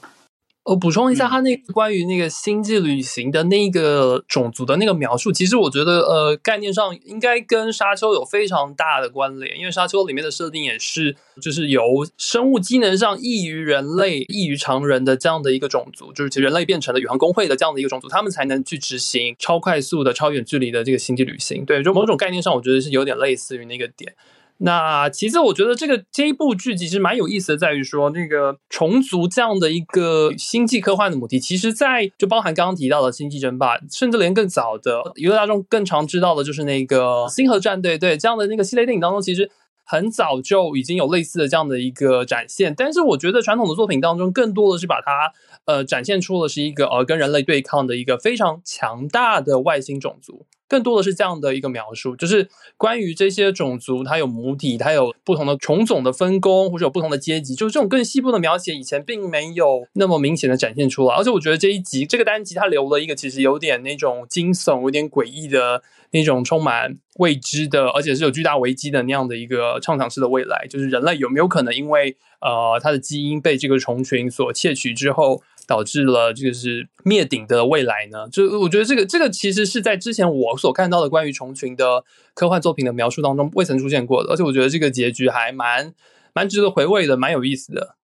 我补充一下，他那个关于那个星际旅行的那个种族的那个描述，其实我觉得，呃，概念上应该跟沙丘有非常大的关联，因为沙丘里面的设定也是，就是由生物机能上异于人类、异于常人的这样的一个种族，就是人类变成了宇航工会的这样的一个种族，他们才能去执行超快速的、超远距离的这个星际旅行。对，就某种概念上，我觉得是有点类似于那个点。那其次，我觉得这个这一部剧其实蛮有意思的，在于说那个虫族这样的一个星际科幻的母题，其实，在就包含刚刚提到的《星际争霸》，甚至连更早的娱乐大众更常知道的就是那个《星河战队》对这样的那个系列电影当中，其实很早就已经有类似的这样的一个展现。但是，我觉得传统的作品当中，更多的是把它呃展现出了是一个呃跟人类对抗的一个非常强大的外星种族。更多的是这样的一个描述，就是关于这些种族，它有母体，它有不同的虫种的分工，或者有不同的阶级，就是这种更细部的描写，以前并没有那么明显的展现出来。而且我觉得这一集这个单集它留了一个其实有点那种惊悚、有点诡异的那种充满未知的，而且是有巨大危机的那样的一个畅想式的未来，就是人类有没有可能因为呃它的基因被这个虫群所窃取之后，导致了这个是灭顶的未来呢？就我觉得这个这个其实是在之前我所看到的关于虫群的科幻作品的描述当中未曾出现过的，而且我觉得这个结局还蛮蛮值得回味的，蛮有意思的。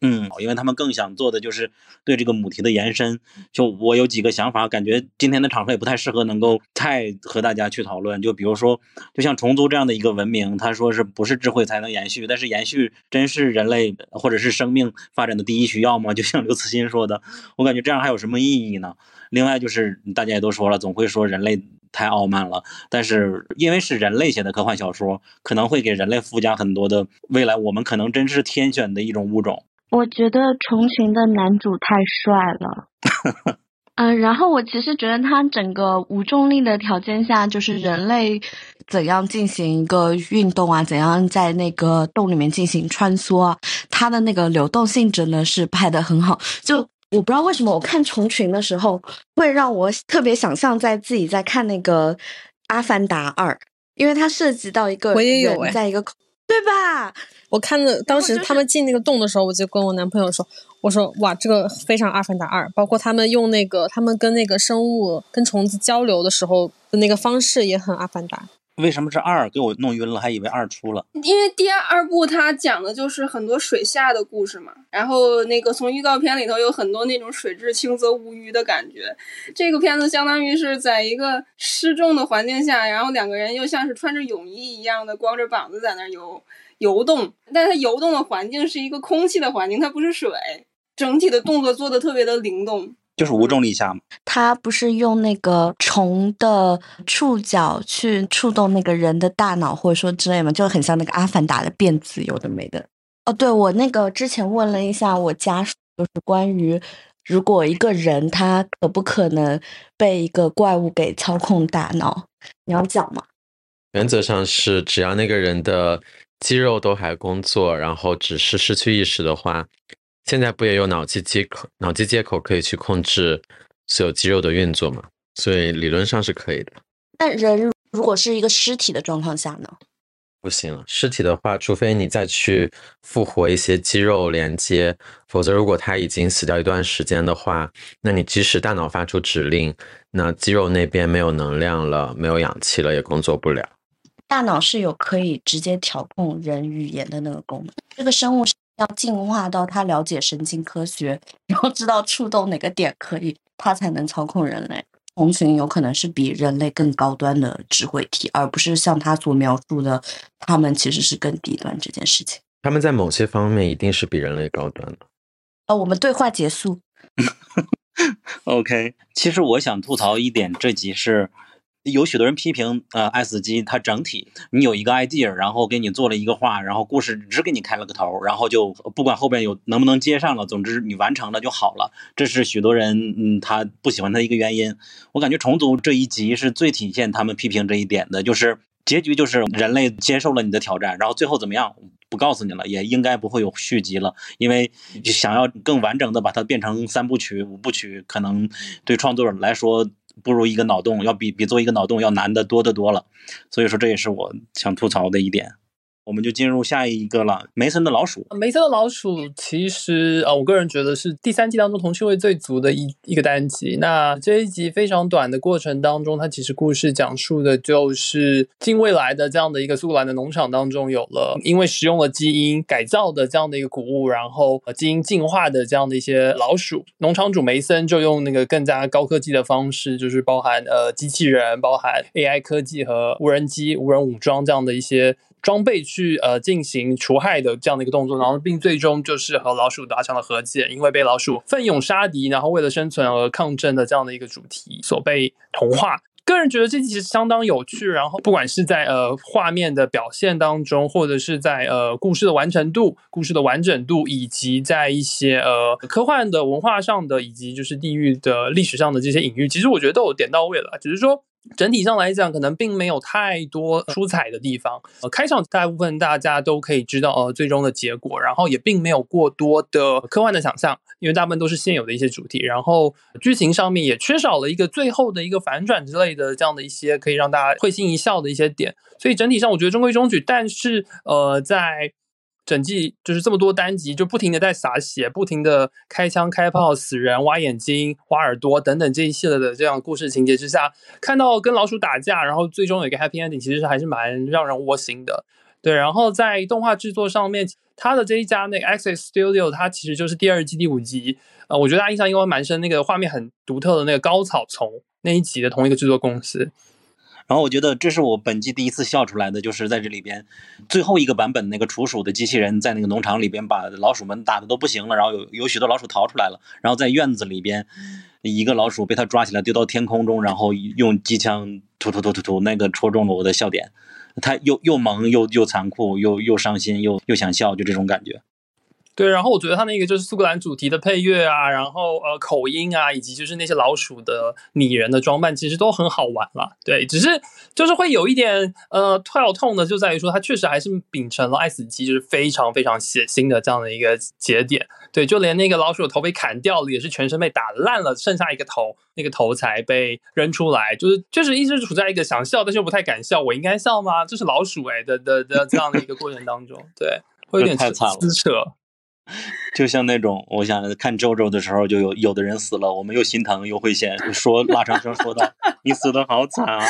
嗯，因为他们更想做的就是对这个母题的延伸。就我有几个想法，感觉今天的场合也不太适合能够太和大家去讨论。就比如说，就像虫族这样的一个文明，他说是不是智慧才能延续？但是延续真是人类或者是生命发展的第一需要吗？就像刘慈欣说的，我感觉这样还有什么意义呢？另外就是大家也都说了，总会说人类太傲慢了。但是因为是人类写的科幻小说，可能会给人类附加很多的未来，我们可能真是天选的一种物种。我觉得虫群的男主太帅了，嗯，然后我其实觉得他整个无重力的条件下，就是人类怎样进行一个运动啊，怎样在那个洞里面进行穿梭啊，他的那个流动性真的是拍的很好。就我不知道为什么我看虫群的时候，会让我特别想象在自己在看那个《阿凡达二》，因为它涉及到一个我也有在一个对吧？我看的当时他们进那个洞的时候，我就跟我男朋友说：“我说哇，这个非常《阿凡达二》，包括他们用那个他们跟那个生物、跟虫子交流的时候的那个方式也很《阿凡达》。”为什么是二？给我弄晕了，还以为二出了。因为第二部它讲的就是很多水下的故事嘛，然后那个从预告片里头有很多那种水至清则无鱼的感觉。这个片子相当于是在一个失重的环境下，然后两个人又像是穿着泳衣一样的光着膀子在那游。游动，但它游动的环境是一个空气的环境，它不是水。整体的动作做的特别的灵动，就是无重力下嘛。它不是用那个虫的触角去触动那个人的大脑，或者说之类嘛，就很像那个阿凡达的变子，有的没的。哦，对我那个之前问了一下我家属，就是关于如果一个人他可不可能被一个怪物给操控大脑，你要讲吗？原则上是，只要那个人的。肌肉都还工作，然后只是失去意识的话，现在不也有脑机接口？脑机接口可以去控制所有肌肉的运作嘛？所以理论上是可以的。那人如果是一个尸体的状况下呢？不行了，尸体的话，除非你再去复活一些肌肉连接，否则如果他已经死掉一段时间的话，那你即使大脑发出指令，那肌肉那边没有能量了，没有氧气了，也工作不了。大脑是有可以直接调控人语言的那个功能。这个生物是要进化到他了解神经科学，然后知道触动哪个点可以，他才能操控人类。红群有可能是比人类更高端的智慧体，而不是像他所描述的，他们其实是更低端这件事情。他们在某些方面一定是比人类高端的。哦，我们对话结束。OK，其实我想吐槽一点，这集是。有许多人批评，呃，S 机它整体，你有一个 idea，然后给你做了一个画，然后故事只给你开了个头，然后就不管后边有能不能接上了，总之你完成了就好了。这是许多人嗯他不喜欢它的一个原因。我感觉重组这一集是最体现他们批评这一点的，就是结局就是人类接受了你的挑战，然后最后怎么样不告诉你了，也应该不会有续集了，因为想要更完整的把它变成三部曲、五部曲，可能对创作者来说。不如一个脑洞，要比比做一个脑洞要难的多得多了，所以说这也是我想吐槽的一点。我们就进入下一个了。梅森的老鼠，梅森的老鼠其实啊，我个人觉得是第三季当中童趣味最足的一一个单集。那这一集非常短的过程当中，它其实故事讲述的就是近未来的这样的一个苏格兰的农场当中，有了因为使用了基因改造的这样的一个谷物，然后基因进化的这样的一些老鼠。农场主梅森就用那个更加高科技的方式，就是包含呃机器人、包含 AI 科技和无人机、无人武装这样的一些。装备去呃进行除害的这样的一个动作，然后并最终就是和老鼠达成了和解，因为被老鼠奋勇杀敌，然后为了生存而抗争的这样的一个主题所被同化。个人觉得这其实相当有趣，然后不管是在呃画面的表现当中，或者是在呃故事的完成度、故事的完整度，以及在一些呃科幻的文化上的，以及就是地域的历史上的这些隐喻，其实我觉得都有点到位了，只是说。整体上来讲，可能并没有太多出彩的地方。呃，开场大部分大家都可以知道，呃，最终的结果，然后也并没有过多的科幻的想象，因为大部分都是现有的一些主题。然后剧情上面也缺少了一个最后的一个反转之类的这样的一些可以让大家会心一笑的一些点。所以整体上我觉得中规中矩，但是呃，在整季就是这么多单集，就不停的在洒血，不停的开枪开炮、死人、挖眼睛、挖耳朵等等这一系列的这样故事情节之下，看到跟老鼠打架，然后最终有一个 happy ending，其实还是蛮让人窝心的。对，然后在动画制作上面，他的这一家那个 Access Studio，它其实就是第二季第五集，呃，我觉得大家印象应该蛮深，那个画面很独特的那个高草丛那一集的同一个制作公司。然后我觉得这是我本季第一次笑出来的，就是在这里边最后一个版本那个除鼠的机器人在那个农场里边把老鼠们打的都不行了，然后有有许多老鼠逃出来了，然后在院子里边一个老鼠被他抓起来丢到天空中，然后用机枪突突突突突，那个戳中了我的笑点。他又又萌又又残酷又又伤心又又想笑，就这种感觉。对，然后我觉得他那个就是苏格兰主题的配乐啊，然后呃口音啊，以及就是那些老鼠的拟人的装扮，其实都很好玩了。对，只是就是会有一点呃跳痛的，就在于说它确实还是秉承了爱死机就是非常非常血腥的这样的一个节点。对，就连那个老鼠的头被砍掉了，也是全身被打烂了，剩下一个头，那个头才被扔出来。就是确实一直处在一个想笑但是又不太敢笑，我应该笑吗？这是老鼠哎的的的这样的一个过程当中，对，会有点太惨了，撕扯。就像那种，我想看周周的时候，就有有的人死了，我们又心疼又会嫌，说拉长声说道：“你死的好惨啊！”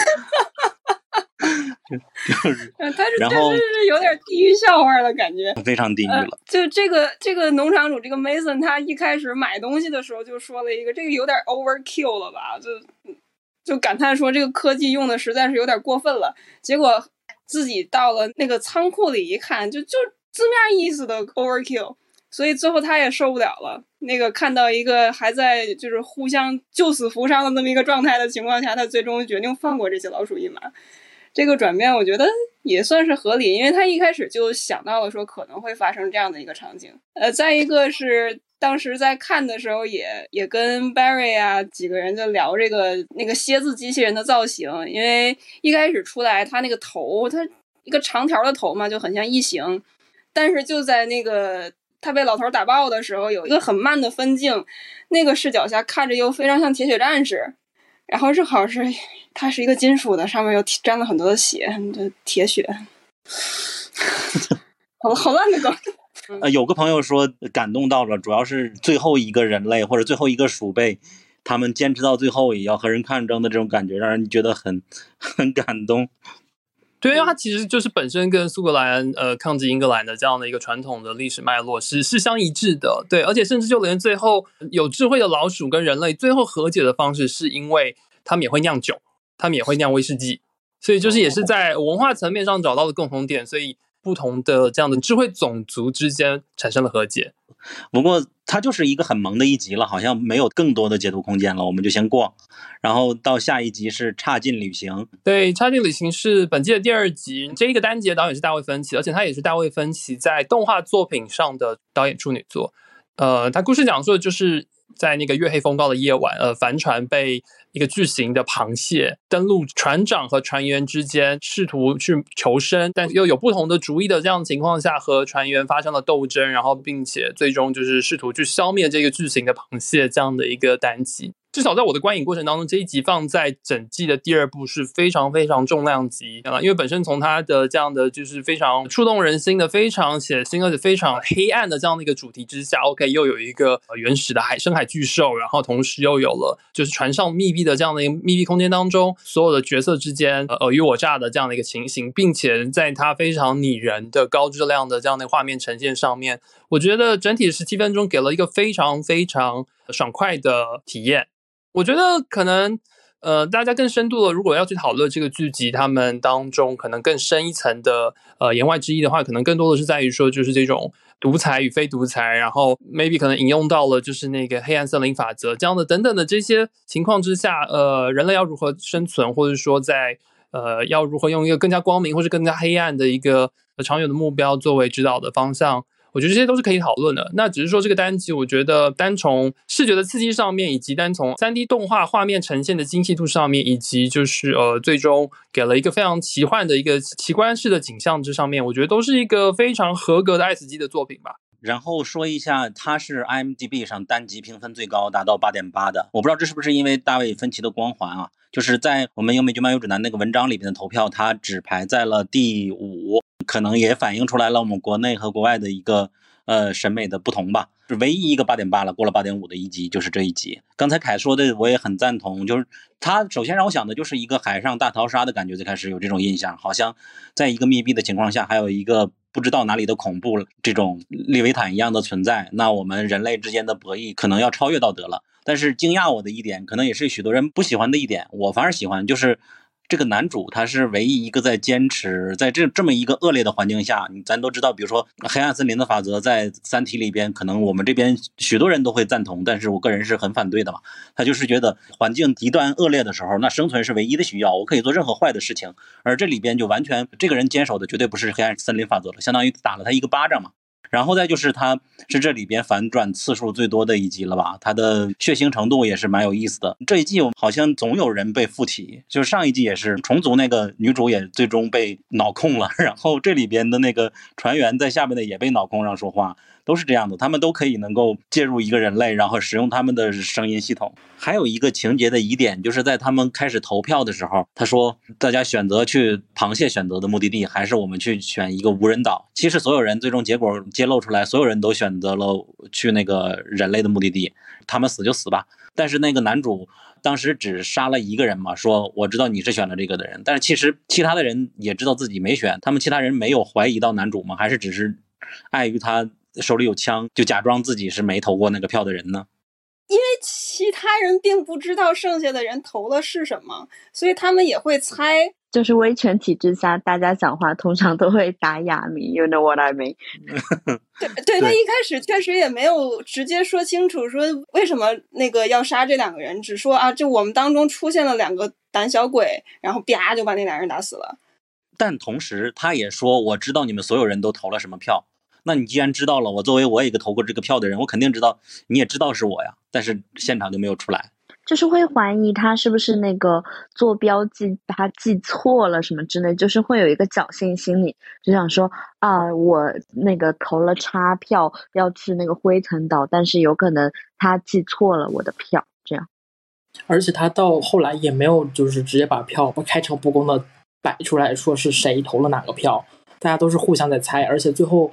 就是，但是然后是有点地狱笑话的感觉，非常地狱了。就这个这个农场主这个 Mason，他一开始买东西的时候就说了一个，这个有点 overkill 了吧？就就感叹说这个科技用的实在是有点过分了。结果自己到了那个仓库里一看，就就字面意思的 overkill。所以最后他也受不了了，那个看到一个还在就是互相救死扶伤的那么一个状态的情况下，他最终决定放过这些老鼠一马。这个转变我觉得也算是合理，因为他一开始就想到了说可能会发生这样的一个场景。呃，再一个是当时在看的时候也也跟 Barry 啊几个人就聊这个那个蝎子机器人的造型，因为一开始出来他那个头，他一个长条的头嘛，就很像异形，但是就在那个。他被老头打爆的时候，有一个很慢的分镜，那个视角下看着又非常像铁血战士，然后正好是它是一个金属的，上面又沾了很多的血，这铁血，好好烂的梗。呃，有个朋友说感动到了，主要是最后一个人类或者最后一个鼠辈，他们坚持到最后也要和人抗争的这种感觉，让人觉得很很感动。对，因为它其实就是本身跟苏格兰呃抗击英格兰的这样的一个传统的历史脉络是是相一致的，对，而且甚至就连最后有智慧的老鼠跟人类最后和解的方式，是因为他们也会酿酒，他们也会酿威士忌，所以就是也是在文化层面上找到了共同点，所以。不同的这样的智慧种族之间产生了和解，不过它就是一个很萌的一集了，好像没有更多的解读空间了，我们就先过。然后到下一集是差劲旅行，对，差劲旅行是本季的第二集，这一个单集的导演是大卫芬奇，而且他也是大卫芬奇在动画作品上的导演处女作。呃，他故事讲述的就是在那个月黑风高的夜晚，呃，帆船被。一个巨型的螃蟹登陆船长和船员之间，试图去求生，但又有不同的主意的这样情况下，和船员发生了斗争，然后并且最终就是试图去消灭这个巨型的螃蟹这样的一个单机。至少在我的观影过程当中，这一集放在整季的第二部是非常非常重量级啊，因为本身从它的这样的就是非常触动人心的、非常血腥而且非常黑暗的这样的一个主题之下，OK，又有一个原始的海深海巨兽，然后同时又有了就是船上密闭的这样的一个密闭空间当中，所有的角色之间尔虞我诈的这样的一个情形，并且在它非常拟人的高质量的这样的画面呈现上面，我觉得整体十七分钟给了一个非常非常爽快的体验。我觉得可能，呃，大家更深度的，如果要去讨论这个剧集，他们当中可能更深一层的，呃，言外之意的话，可能更多的是在于说，就是这种独裁与非独裁，然后 maybe 可能引用到了就是那个黑暗森林法则这样的等等的这些情况之下，呃，人类要如何生存，或者说在呃要如何用一个更加光明或者更加黑暗的一个长远的目标作为指导的方向。我觉得这些都是可以讨论的。那只是说这个单集，我觉得单从视觉的刺激上面，以及单从三 D 动画画面呈现的精细度上面，以及就是呃最终给了一个非常奇幻的一个奇观式的景象之上面，我觉得都是一个非常合格的爱死机的作品吧。然后说一下，它是 IMDB 上单集评分最高，达到八点八的。我不知道这是不是因为大卫芬奇的光环啊？就是在我们英美剧漫游指南那个文章里边的投票，它只排在了第五。可能也反映出来了我们国内和国外的一个呃审美的不同吧。是唯一一个八点八了，过了八点五的一集就是这一集。刚才凯说的我也很赞同，就是他首先让我想的就是一个海上大逃杀的感觉，最开始有这种印象，好像在一个密闭的情况下，还有一个不知道哪里的恐怖这种利维坦一样的存在，那我们人类之间的博弈可能要超越道德了。但是惊讶我的一点，可能也是许多人不喜欢的一点，我反而喜欢，就是这个男主他是唯一一个在坚持，在这这么一个恶劣的环境下，咱都知道，比如说黑暗森林的法则，在三体里边，可能我们这边许多人都会赞同，但是我个人是很反对的嘛。他就是觉得环境极端恶劣的时候，那生存是唯一的需要，我可以做任何坏的事情，而这里边就完全这个人坚守的绝对不是黑暗森林法则了，相当于打了他一个巴掌嘛。然后再就是，它是这里边反转次数最多的一集了吧？它的血腥程度也是蛮有意思的。这一季好像总有人被附体，就是上一季也是虫族那个女主也最终被脑控了，然后这里边的那个船员在下面的也被脑控让说话。都是这样的，他们都可以能够介入一个人类，然后使用他们的声音系统。还有一个情节的疑点，就是在他们开始投票的时候，他说大家选择去螃蟹选择的目的地，还是我们去选一个无人岛？其实所有人最终结果揭露出来，所有人都选择了去那个人类的目的地，他们死就死吧。但是那个男主当时只杀了一个人嘛，说我知道你是选了这个的人，但是其实其他的人也知道自己没选，他们其他人没有怀疑到男主吗？还是只是碍于他？手里有枪，就假装自己是没投过那个票的人呢？因为其他人并不知道剩下的人投了是什么，所以他们也会猜。就是威权体制下，大家讲话通常都会打哑谜。You know what I mean？对，对他一开始确实也没有直接说清楚，说为什么那个要杀这两个人，只说啊，就我们当中出现了两个胆小鬼，然后啪就把那俩人打死了。但同时他也说，我知道你们所有人都投了什么票。那你既然知道了，我作为我一个投过这个票的人，我肯定知道你也知道是我呀。但是现场就没有出来，就是会怀疑他是不是那个做标记他记错了什么之类，就是会有一个侥幸心理，就想说啊，我那个投了差票要去那个灰尘岛，但是有可能他记错了我的票，这样。而且他到后来也没有就是直接把票不开诚布公的摆出来说是谁投了哪个票，大家都是互相在猜，而且最后。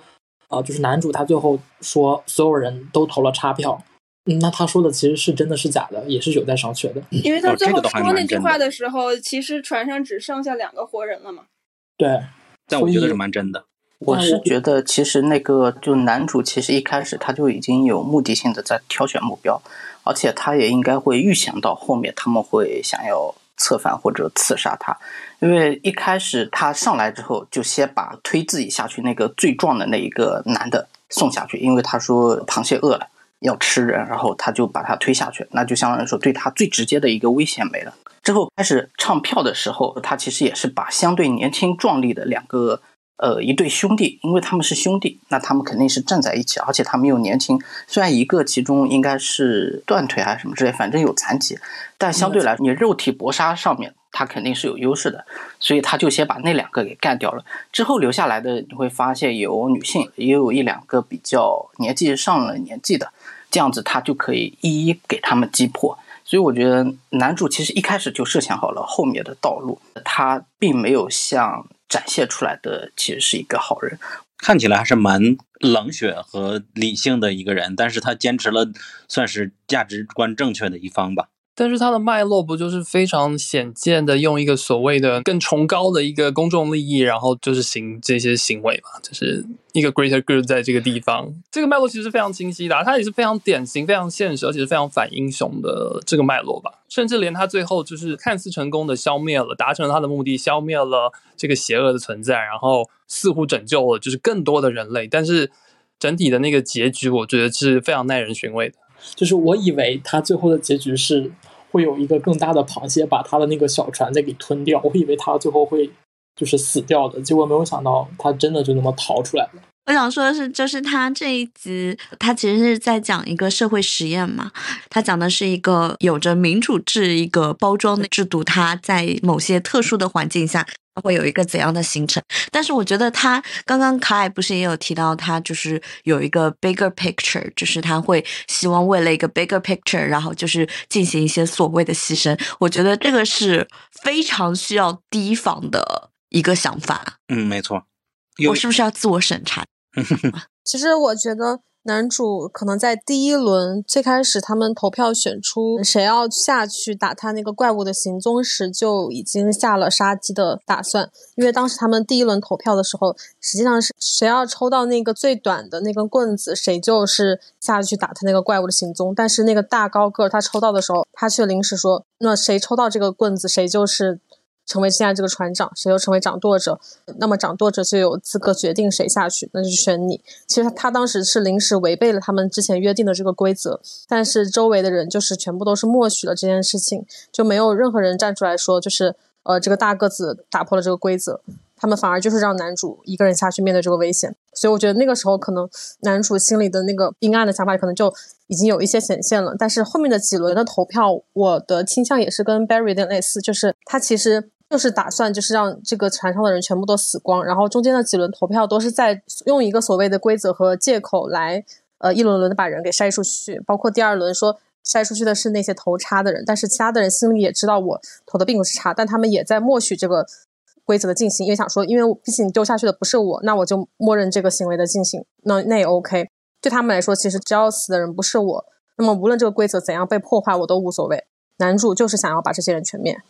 啊，就是男主他最后说所有人都投了差票，嗯，那他说的其实是真的是假的，也是有待商榷的。因为他最后说那句话的时候，其实船上只剩下两个活人了嘛。对，但我觉得是蛮真的。我是觉得其实那个就男主其实一开始他就已经有目的性的在挑选目标，而且他也应该会预想到后面他们会想要。策反或者刺杀他，因为一开始他上来之后就先把推自己下去那个最壮的那一个男的送下去，因为他说螃蟹饿了要吃人，然后他就把他推下去，那就相当于说对他最直接的一个威胁没了。之后开始唱票的时候，他其实也是把相对年轻壮丽的两个。呃，一对兄弟，因为他们是兄弟，那他们肯定是站在一起，而且他们又年轻。虽然一个其中应该是断腿还是什么之类，反正有残疾，但相对来说，你肉体搏杀上面他肯定是有优势的，所以他就先把那两个给干掉了。之后留下来的你会发现有女性，也有一两个比较年纪上了年纪的，这样子他就可以一一给他们击破。所以我觉得男主其实一开始就设想好了后面的道路，他并没有像。展现出来的其实是一个好人，看起来还是蛮冷血和理性的一个人，但是他坚持了算是价值观正确的一方吧。但是他的脉络不就是非常显见的，用一个所谓的更崇高的一个公众利益，然后就是行这些行为嘛，就是一个 greater good 在这个地方，这个脉络其实非常清晰的，它也是非常典型、非常现实，而且是非常反英雄的这个脉络吧。甚至连他最后就是看似成功的消灭了，达成了他的目的，消灭了这个邪恶的存在，然后似乎拯救了就是更多的人类，但是整体的那个结局，我觉得是非常耐人寻味的。就是我以为他最后的结局是会有一个更大的螃蟹把他的那个小船再给吞掉，我以为他最后会就是死掉的，结果没有想到他真的就那么逃出来了。我想说的是，就是他这一集，他其实是在讲一个社会实验嘛。他讲的是一个有着民主制一个包装的制度，它在某些特殊的环境下。会有一个怎样的形成？但是我觉得他刚刚卡艾不是也有提到，他就是有一个 bigger picture，就是他会希望为了一个 bigger picture，然后就是进行一些所谓的牺牲。我觉得这个是非常需要提防的一个想法。嗯，没错。我是不是要自我审查？其实我觉得男主可能在第一轮最开始他们投票选出谁要下去打他那个怪物的行踪时，就已经下了杀鸡的打算。因为当时他们第一轮投票的时候，实际上是谁要抽到那个最短的那根棍子，谁就是下去打他那个怪物的行踪。但是那个大高个儿他抽到的时候，他却临时说：“那谁抽到这个棍子，谁就是。”成为现在这个船长，谁又成为掌舵者，那么掌舵者就有资格决定谁下去，那就选你。其实他当时是临时违背了他们之前约定的这个规则，但是周围的人就是全部都是默许了这件事情，就没有任何人站出来说，就是呃这个大个子打破了这个规则，他们反而就是让男主一个人下去面对这个危险。所以我觉得那个时候可能男主心里的那个阴暗的想法可能就已经有一些显现了。但是后面的几轮的投票，我的倾向也是跟 Barry 有点类似，就是他其实。就是打算就是让这个船上的人全部都死光，然后中间的几轮投票都是在用一个所谓的规则和借口来，呃，一轮轮的把人给筛出去。包括第二轮说筛出去的是那些投差的人，但是其他的人心里也知道我投的并不是差，但他们也在默许这个规则的进行，因为想说，因为毕竟丢下去的不是我，那我就默认这个行为的进行，那那也 OK。对他们来说，其实只要死的人不是我，那么无论这个规则怎样被破坏，我都无所谓。男主就是想要把这些人全灭。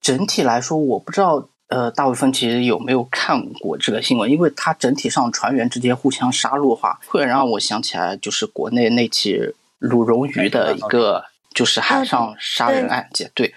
整体来说，我不知道，呃，大部分其实有没有看过这个新闻？因为它整体上船员之间互相杀戮的话，会让我想起来，就是国内那起鲁荣鱼的一个，就是海上杀人案件。对，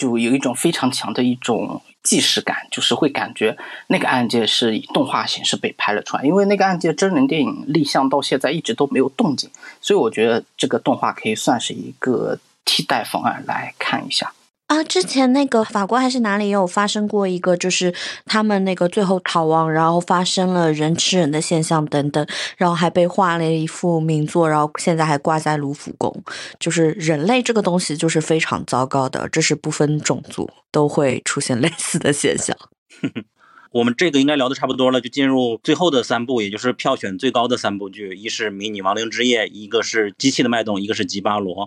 就有一种非常强的一种既视感，就是会感觉那个案件是以动画形式被拍了出来。因为那个案件真人电影立项到现在一直都没有动静，所以我觉得这个动画可以算是一个替代方案来看一下。啊，之前那个法国还是哪里也有发生过一个，就是他们那个最后逃亡，然后发生了人吃人的现象等等，然后还被画了一幅名作，然后现在还挂在卢浮宫。就是人类这个东西就是非常糟糕的，这是不分种族都会出现类似的现象。我们这个应该聊的差不多了，就进入最后的三部，也就是票选最高的三部剧，一是《迷你亡灵之夜》，一个是《机器的脉动》，一个是《吉巴罗》。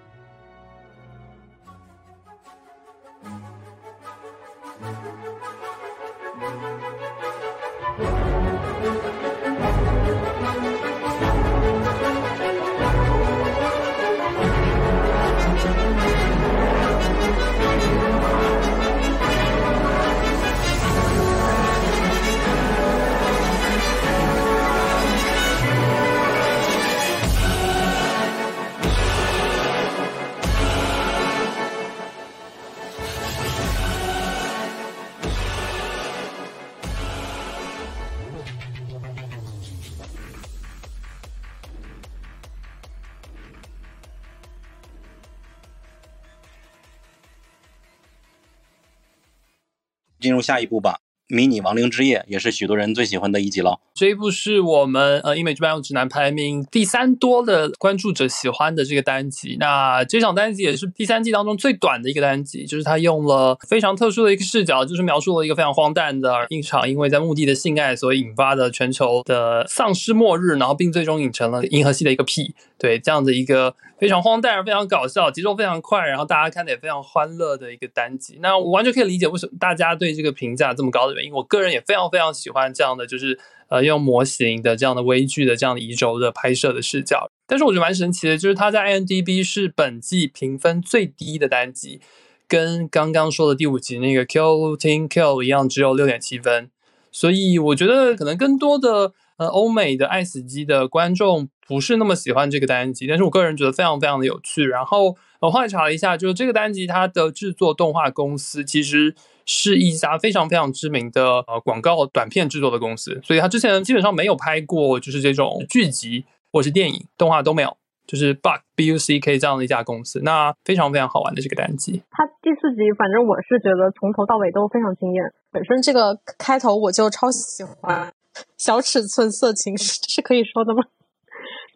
下一部吧，《迷你亡灵之夜》也是许多人最喜欢的一集了。这一部是我们呃英美剧漫游指南排名第三多的关注者喜欢的这个单集。那这场单集也是第三季当中最短的一个单集，就是它用了非常特殊的一个视角，就是描述了一个非常荒诞的一场因为在墓地的性爱所引发的全球的丧尸末日，然后并最终引成了银河系的一个屁。对这样的一个非常荒诞、非常搞笑、节奏非常快，然后大家看的也非常欢乐的一个单集。那我完全可以理解为什么大家对这个评价这么高的原因。我个人也非常非常喜欢这样的，就是呃用模型的这样的微距的这样的移轴的拍摄的视角。但是我觉得蛮神奇的，就是它在 IMDB 是本季评分最低的单集，跟刚刚说的第五集那个 Kill Team Kill 一样，只有六点七分。所以我觉得可能更多的。呃，欧美的爱死机的观众不是那么喜欢这个单集，但是我个人觉得非常非常的有趣。然后我后来查了一下，就是这个单集它的制作动画公司其实是一家非常非常知名的呃广告短片制作的公司，所以它之前基本上没有拍过就是这种剧集或是电影动画都没有。就是 Buck B U C K 这样的一家公司。那非常非常好玩的这个单机。它第四集，反正我是觉得从头到尾都非常惊艳。本身这个开头我就超喜欢，小尺寸色情是是可以说的吗？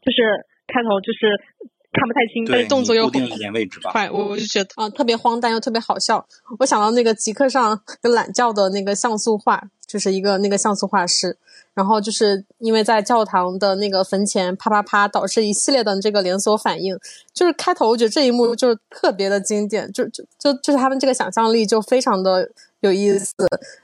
就是开头就是看不太清，但是动作又快，我我就觉得啊，特别荒诞又特别好笑。我想到那个极客上跟懒觉的那个像素画，就是一个那个像素画师，然后就是因为在教堂的那个坟前啪啪啪，导致一系列的这个连锁反应。就是开头我觉得这一幕就是特别的经典，就就就就是他们这个想象力就非常的有意思。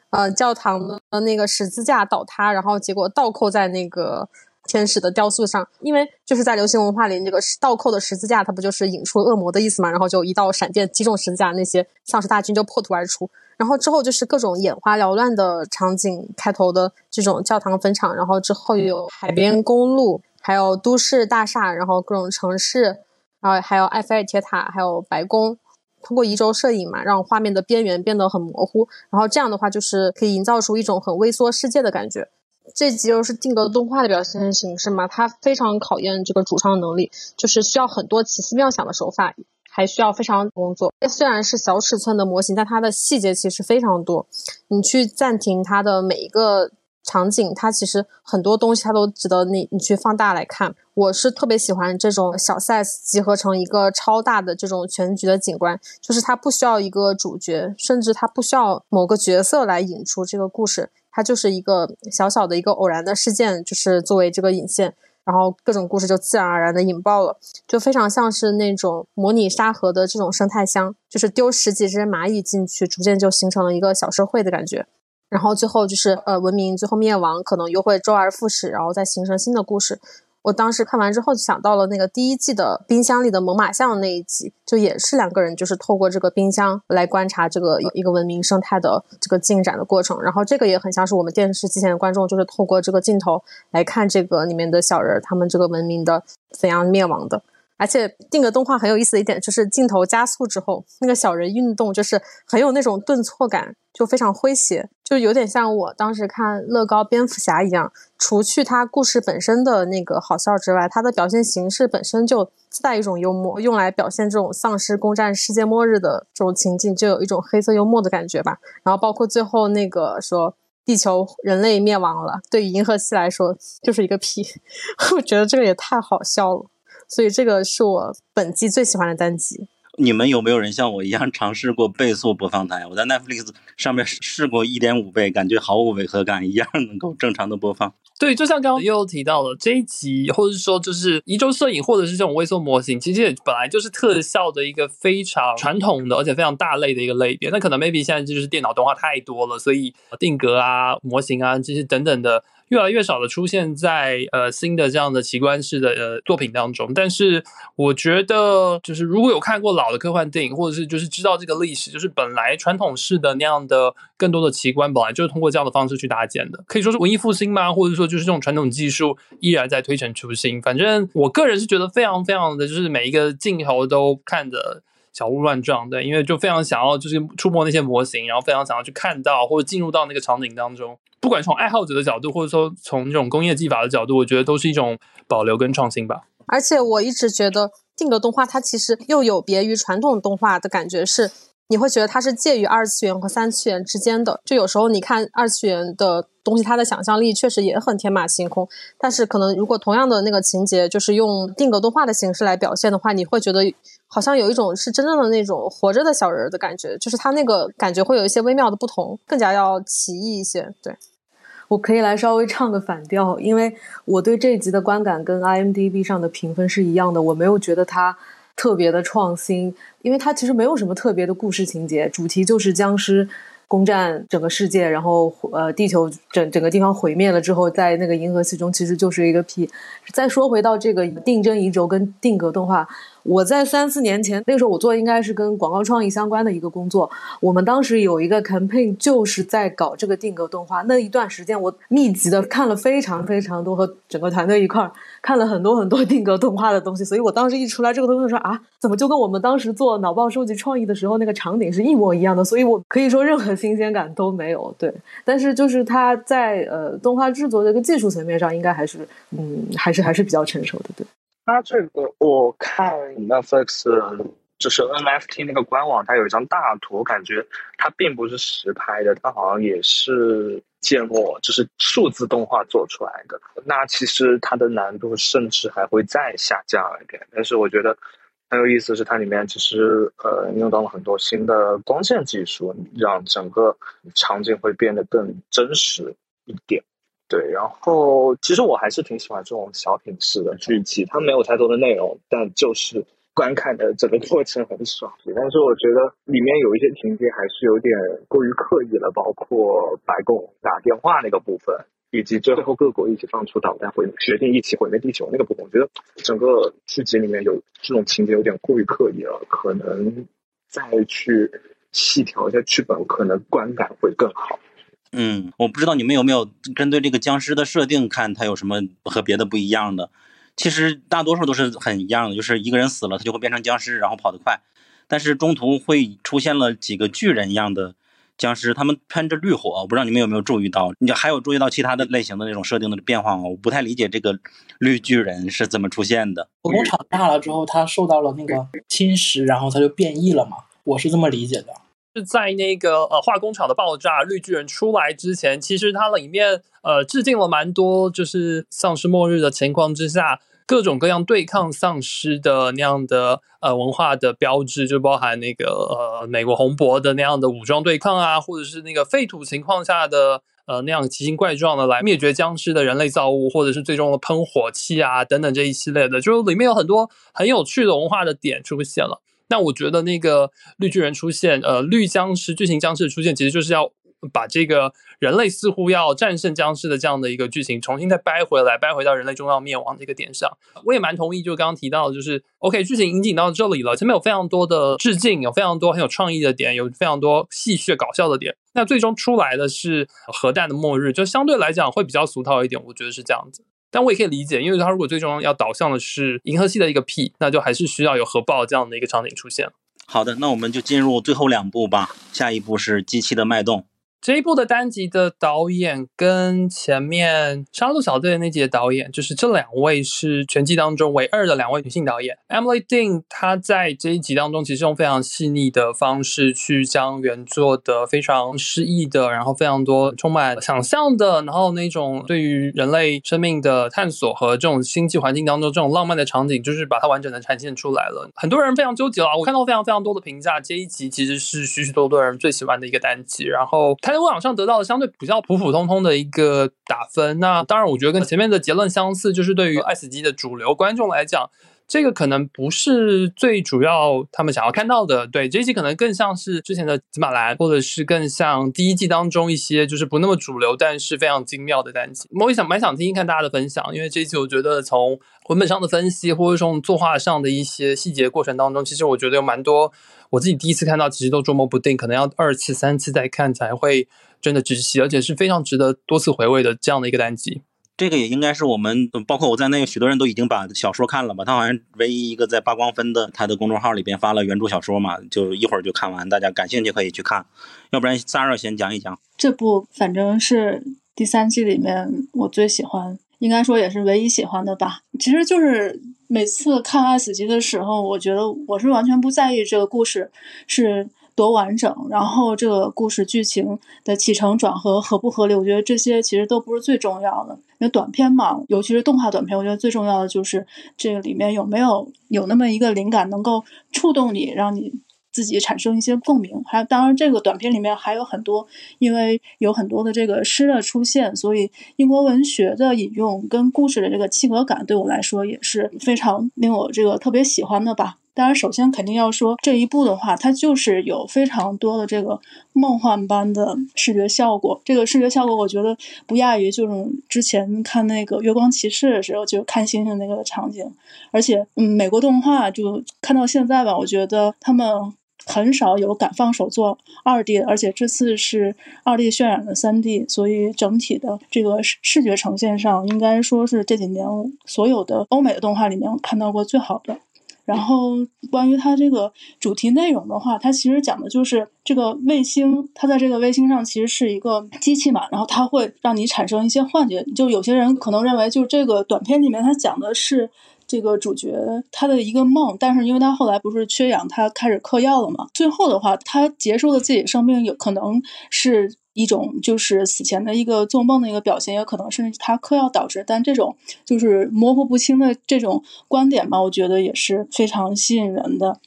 呃，教堂的那个十字架倒塌，然后结果倒扣在那个。天使的雕塑上，因为就是在流行文化里，这个倒扣的十字架，它不就是引出恶魔的意思嘛？然后就一道闪电击中十字架，那些丧尸大军就破土而出。然后之后就是各种眼花缭乱的场景，开头的这种教堂坟场，然后之后有海边公路，还有都市大厦，然后各种城市，然后还有埃菲尔铁塔，还有白宫。通过移轴摄影嘛，让画面的边缘变得很模糊，然后这样的话就是可以营造出一种很微缩世界的感觉。这集又是定格动画的表现形式嘛，它非常考验这个主创能力，就是需要很多奇思妙想的手法，还需要非常工作。虽然是小尺寸的模型，但它的细节其实非常多。你去暂停它的每一个场景，它其实很多东西它都值得你你去放大来看。我是特别喜欢这种小 size 集合成一个超大的这种全局的景观，就是它不需要一个主角，甚至它不需要某个角色来引出这个故事。它就是一个小小的一个偶然的事件，就是作为这个引线，然后各种故事就自然而然的引爆了，就非常像是那种模拟沙盒的这种生态箱，就是丢十几只蚂蚁进去，逐渐就形成了一个小社会的感觉，然后最后就是呃文明最后灭亡，可能又会周而复始，然后再形成新的故事。我当时看完之后就想到了那个第一季的冰箱里的猛犸象那一集，就也是两个人就是透过这个冰箱来观察这个一个文明生态的这个进展的过程，然后这个也很像是我们电视机前的观众，就是透过这个镜头来看这个里面的小人他们这个文明的怎样灭亡的。而且定格动画很有意思的一点就是镜头加速之后，那个小人运动就是很有那种顿挫感，就非常诙谐，就有点像我当时看乐高蝙蝠侠一样。除去它故事本身的那个好笑之外，它的表现形式本身就自带一种幽默，用来表现这种丧尸攻占世界末日的这种情境，就有一种黑色幽默的感觉吧。然后包括最后那个说地球人类灭亡了，对于银河系来说就是一个屁，我觉得这个也太好笑了。所以这个是我本季最喜欢的单集。你们有没有人像我一样尝试过倍速播放它呀？我在 Netflix 上面试过一点五倍，感觉毫无违和感，一样能够正常的播放。对，就像刚刚又提到了这一集，或者是说就是移轴摄影，或者是这种微缩模型，其实也本来就是特效的一个非常传统的，而且非常大类的一个类别。那可能 maybe 现在就是电脑动画太多了，所以定格啊、模型啊这些等等的。越来越少的出现在呃新的这样的奇观式的呃作品当中，但是我觉得就是如果有看过老的科幻电影，或者是就是知道这个历史，就是本来传统式的那样的更多的奇观，本来就是通过这样的方式去搭建的，可以说是文艺复兴吗？或者说就是这种传统技术依然在推陈出新。反正我个人是觉得非常非常的就是每一个镜头都看着小鹿乱撞，对，因为就非常想要就是触摸那些模型，然后非常想要去看到或者进入到那个场景当中。不管从爱好者的角度，或者说从这种工业技法的角度，我觉得都是一种保留跟创新吧。而且我一直觉得定格动画它其实又有别于传统动画的感觉，是你会觉得它是介于二次元和三次元之间的。就有时候你看二次元的东西，它的想象力确实也很天马行空，但是可能如果同样的那个情节，就是用定格动画的形式来表现的话，你会觉得。好像有一种是真正的那种活着的小人的感觉，就是他那个感觉会有一些微妙的不同，更加要奇异一些。对我可以来稍微唱个反调，因为我对这一集的观感跟 IMDB 上的评分是一样的，我没有觉得它特别的创新，因为它其实没有什么特别的故事情节，主题就是僵尸。攻占整个世界，然后呃，地球整整个地方毁灭了之后，在那个银河系中其实就是一个屁。再说回到这个定帧移轴跟定格动画，我在三四年前那时候我做应该是跟广告创意相关的一个工作，我们当时有一个 campaign 就是在搞这个定格动画。那一段时间我密集的看了非常非常多，和整个团队一块儿看了很多很多定格动画的东西，所以我当时一出来这个东西说啊，怎么就跟我们当时做脑报收集创意的时候那个场景是一模一样的？所以我可以说任何。新鲜感都没有，对，但是就是它在呃动画制作这个技术层面上，应该还是嗯，还是还是比较成熟的，对。它这个我看 Netflix 就是 NFT 那个官网，它有一张大图，感觉它并不是实拍的，它好像也是建模，就是数字动画做出来的。那其实它的难度甚至还会再下降一点。但是我觉得很有意思是，它里面其实呃用到了很多新的光线技术，让整个场景会变得更真实一点。对，然后其实我还是挺喜欢这种小品式的剧集，它没有太多的内容，但就是观看的整个过程很爽。但是我觉得里面有一些情节还是有点过于刻意了，包括白宫打电话那个部分，以及最后各国一起放出导弹毁决定一起毁灭地球那个部分，我觉得整个剧集里面有这种情节有点过于刻意了，可能再去细调一下剧本，可能观感会更好。嗯，我不知道你们有没有针对这个僵尸的设定看它有什么和别的不一样的。其实大多数都是很一样的，就是一个人死了，他就会变成僵尸，然后跑得快。但是中途会出现了几个巨人一样的僵尸，他们喷着绿火，我不知道你们有没有注意到？你还有注意到其他的类型的那种设定的变化吗？我不太理解这个绿巨人是怎么出现的。火工厂大了之后，它受到了那个侵蚀，然后它就变异了嘛？我是这么理解的。是在那个呃化工厂的爆炸绿巨人出来之前，其实它里面呃致敬了蛮多，就是丧尸末日的情况之下，各种各样对抗丧尸的那样的呃文化的标志，就包含那个呃美国红脖的那样的武装对抗啊，或者是那个废土情况下的呃那样奇形怪状的来灭绝僵尸的人类造物，或者是最终的喷火器啊等等这一系列的，就里面有很多很有趣的文化的点出现了。那我觉得那个绿巨人出现，呃，绿僵尸巨型僵尸的出现，其实就是要把这个人类似乎要战胜僵尸的这样的一个剧情重新再掰回来，掰回到人类终要灭亡这个点上。我也蛮同意，就刚刚提到的，就是 OK 剧情引进到这里了，前面有非常多的致敬，有非常多很有创意的点，有非常多戏谑搞笑的点。那最终出来的是核弹的末日，就相对来讲会比较俗套一点，我觉得是这样子。但我也可以理解，因为它如果最终要导向的是银河系的一个 P，那就还是需要有核爆这样的一个场景出现。好的，那我们就进入最后两步吧。下一步是《机器的脉动》。这一部的单集的导演跟前面《杀戮小队》那集的导演，就是这两位是全季当中唯二的两位女性导演。Emily Dean 她在这一集当中，其实用非常细腻的方式去将原作的非常诗意的，然后非常多充满想象的，然后那种对于人类生命的探索和这种星际环境当中这种浪漫的场景，就是把它完整的呈现出来了。很多人非常纠结啊，我看到非常非常多的评价，这一集其实是许许多多人最喜欢的一个单集，然后。在网上得到的相对比较普普通通的一个打分，那当然我觉得跟前面的结论相似，就是对于 S 级的主流观众来讲，这个可能不是最主要他们想要看到的。对这一季可能更像是之前的紫马兰，或者是更像第一季当中一些就是不那么主流，但是非常精妙的单集。我也想蛮想听听看大家的分享，因为这一季我觉得从文本上的分析，或者从作画上的一些细节过程当中，其实我觉得有蛮多。我自己第一次看到，其实都捉摸不定，可能要二次、三次再看才会真的窒息，而且是非常值得多次回味的这样的一个单集。这个也应该是我们，包括我在内，许多人都已经把小说看了吧？他好像唯一一个在八光分的他的公众号里边发了原著小说嘛，就一会儿就看完，大家感兴趣可以去看。要不然 s a r a 先讲一讲这部，反正是第三季里面我最喜欢。应该说也是唯一喜欢的吧。其实就是每次看《爱死机》的时候，我觉得我是完全不在意这个故事是多完整，然后这个故事剧情的起承转合合不合理，我觉得这些其实都不是最重要的。因为短片嘛，尤其是动画短片，我觉得最重要的就是这个里面有没有有那么一个灵感能够触动你，让你。自己产生一些共鸣，还当然这个短片里面还有很多，因为有很多的这个诗的出现，所以英国文学的引用跟故事的这个契合感对我来说也是非常令我这个特别喜欢的吧。当然，首先肯定要说这一部的话，它就是有非常多的这个梦幻般的视觉效果。这个视觉效果，我觉得不亚于就是之前看那个《月光骑士》的时候，就看星星那个场景。而且，嗯，美国动画就看到现在吧，我觉得他们。很少有敢放手做二 D 的，而且这次是二 D 渲染的三 D，所以整体的这个视视觉呈现上，应该说是这几年所有的欧美的动画里面看到过最好的。然后关于它这个主题内容的话，它其实讲的就是这个卫星，它在这个卫星上其实是一个机器嘛，然后它会让你产生一些幻觉。就有些人可能认为，就这个短片里面它讲的是这个主角他的一个梦，但是因为他后来不是缺氧，他开始嗑药了嘛，最后的话他结束了自己生命，有可能是。一种就是死前的一个做梦的一个表现，也可能是他嗑药导致。但这种就是模糊不清的这种观点吧，我觉得也是非常吸引人的。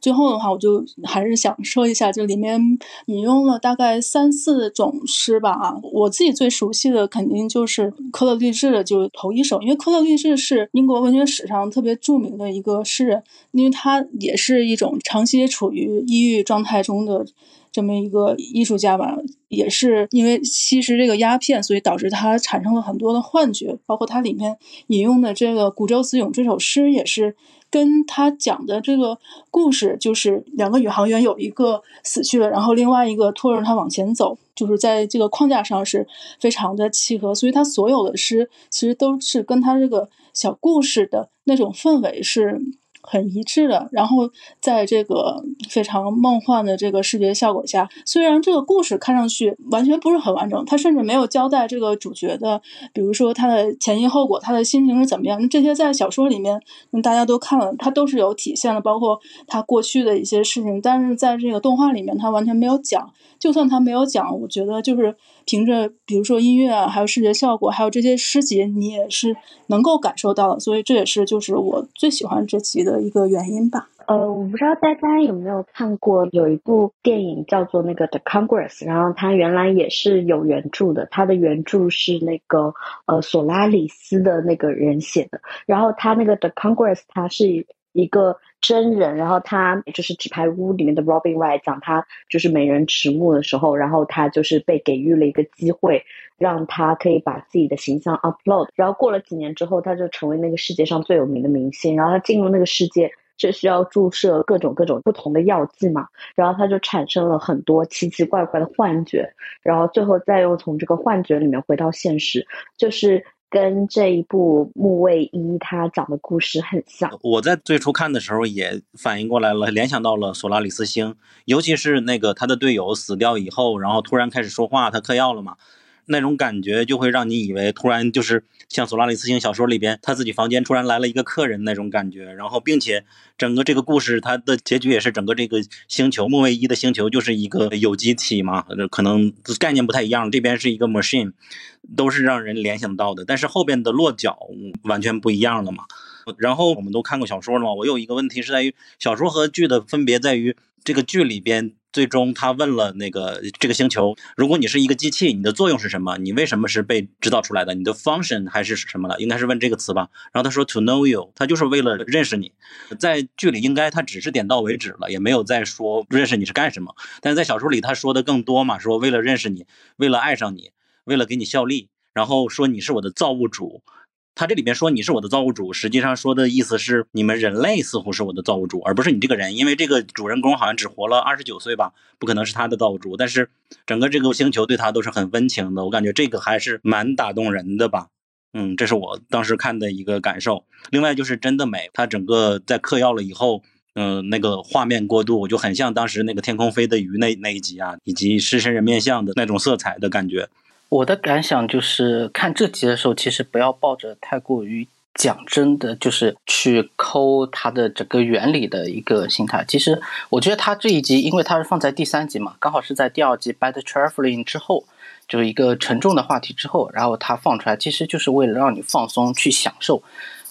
最后的话，我就还是想说一下，就里面引用了大概三四种诗吧。啊，我自己最熟悉的肯定就是科勒律治的，就头一首，因为科勒律治是英国文学史上特别著名的一个诗人，因为他也是一种长期处于抑郁状态中的。这么一个艺术家吧，也是因为吸食这个鸦片，所以导致他产生了很多的幻觉。包括他里面引用的这个《古舟词咏》这首诗，也是跟他讲的这个故事，就是两个宇航员有一个死去了，然后另外一个拖着他往前走，就是在这个框架上是非常的契合。所以他所有的诗其实都是跟他这个小故事的那种氛围是。很一致的，然后在这个非常梦幻的这个视觉效果下，虽然这个故事看上去完全不是很完整，他甚至没有交代这个主角的，比如说他的前因后果，他的心情是怎么样，这些在小说里面大家都看了，他都是有体现的，包括他过去的一些事情，但是在这个动画里面他完全没有讲。就算他没有讲，我觉得就是凭着比如说音乐啊，还有视觉效果，还有这些诗集，你也是能够感受到的。所以这也是就是我最喜欢这集的一个原因吧。呃，我不知道大家有没有看过有一部电影叫做那个《The Congress》，然后它原来也是有原著的，它的原著是那个呃索拉里斯的那个人写的，然后他那个《The Congress》它是一个。真人，然后他就是纸牌屋里面的 Robin Wright 讲他就是美人迟暮的时候，然后他就是被给予了一个机会，让他可以把自己的形象 upload，然后过了几年之后，他就成为那个世界上最有名的明星。然后他进入那个世界是需要注射各种各种不同的药剂嘛，然后他就产生了很多奇奇怪怪的幻觉，然后最后再又从这个幻觉里面回到现实，就是。跟这一部木卫一他讲的故事很像。我在最初看的时候也反应过来了，联想到了索拉里斯星，尤其是那个他的队友死掉以后，然后突然开始说话，他嗑药了嘛。那种感觉就会让你以为突然就是像《索拉里斯星》小说里边，他自己房间突然来了一个客人那种感觉，然后并且整个这个故事它的结局也是整个这个星球木卫一的星球就是一个有机体嘛，可能概念不太一样，这边是一个 machine，都是让人联想到的，但是后边的落脚完全不一样了嘛。然后我们都看过小说了嘛，我有一个问题是在于小说和剧的分别在于这个剧里边。最终，他问了那个这个星球：如果你是一个机器，你的作用是什么？你为什么是被制造出来的？你的 function 还是什么的？应该是问这个词吧。然后他说 to know you，他就是为了认识你。在剧里应该他只是点到为止了，也没有再说认识你是干什么。但是在小说里他说的更多嘛，说为了认识你，为了爱上你，为了给你效力，然后说你是我的造物主。他这里边说你是我的造物主，实际上说的意思是你们人类似乎是我的造物主，而不是你这个人，因为这个主人公好像只活了二十九岁吧，不可能是他的造物主。但是整个这个星球对他都是很温情的，我感觉这个还是蛮打动人的吧。嗯，这是我当时看的一个感受。另外就是真的美，他整个在嗑药了以后，嗯，那个画面过渡就很像当时那个天空飞的鱼那那一集啊，以及狮身人面像的那种色彩的感觉。我的感想就是看这集的时候，其实不要抱着太过于讲真的，就是去抠它的整个原理的一个心态。其实我觉得它这一集，因为它是放在第三集嘛，刚好是在第二集《Bad Traveling》之后，就是一个沉重的话题之后，然后它放出来，其实就是为了让你放松，去享受，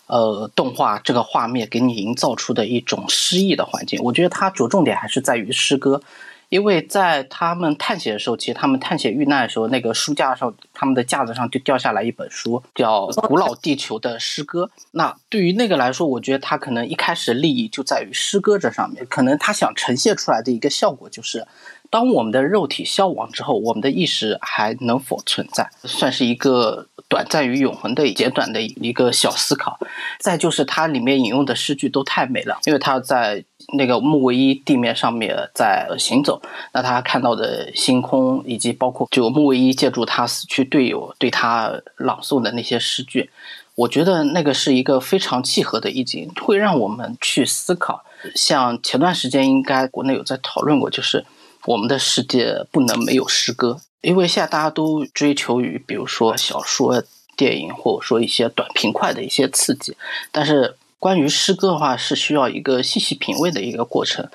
呃，动画这个画面给你营造出的一种诗意的环境。我觉得它着重点还是在于诗歌。因为在他们探险的时候，其实他们探险遇难的时候，那个书架上，他们的架子上就掉下来一本书，叫《古老地球的诗歌》。那对于那个来说，我觉得他可能一开始利益就在于诗歌这上面，可能他想呈现出来的一个效果就是，当我们的肉体消亡之后，我们的意识还能否存在，算是一个短暂与永恒的简短的一个小思考。再就是它里面引用的诗句都太美了，因为他在。那个木卫一地面上面在行走，那他看到的星空，以及包括就木卫一借助他死去队友对他朗诵的那些诗句，我觉得那个是一个非常契合的意境，会让我们去思考。像前段时间应该国内有在讨论过，就是我们的世界不能没有诗歌，因为现在大家都追求于比如说小说、电影，或者说一些短平快的一些刺激，但是关于诗歌的话，是需要一个细细品味的一个过程。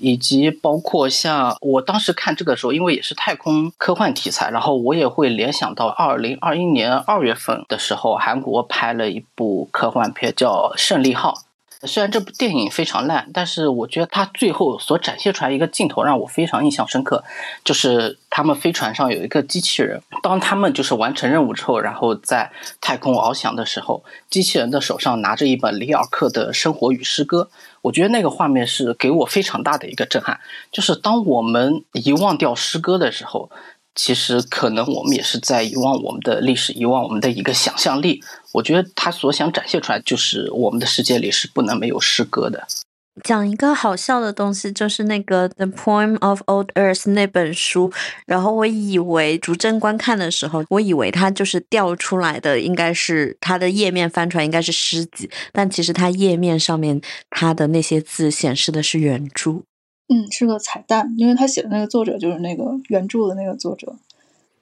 以及包括像我当时看这个时候，因为也是太空科幻题材，然后我也会联想到二零二一年二月份的时候，韩国拍了一部科幻片叫《胜利号》。虽然这部电影非常烂，但是我觉得它最后所展现出来一个镜头让我非常印象深刻，就是他们飞船上有一个机器人，当他们就是完成任务之后，然后在太空翱翔的时候，机器人的手上拿着一本里尔克的《生活与诗歌》，我觉得那个画面是给我非常大的一个震撼，就是当我们遗忘掉诗歌的时候。其实可能我们也是在遗忘我们的历史，遗忘我们的一个想象力。我觉得他所想展现出来，就是我们的世界里是不能没有诗歌的。讲一个好笑的东西，就是那个《The Poem of Old Earth》那本书。然后我以为逐帧观看的时候，我以为它就是调出来的，应该是它的页面翻出来应该是诗集，但其实它页面上面它的那些字显示的是原著。嗯，是个彩蛋，因为他写的那个作者就是那个原著的那个作者。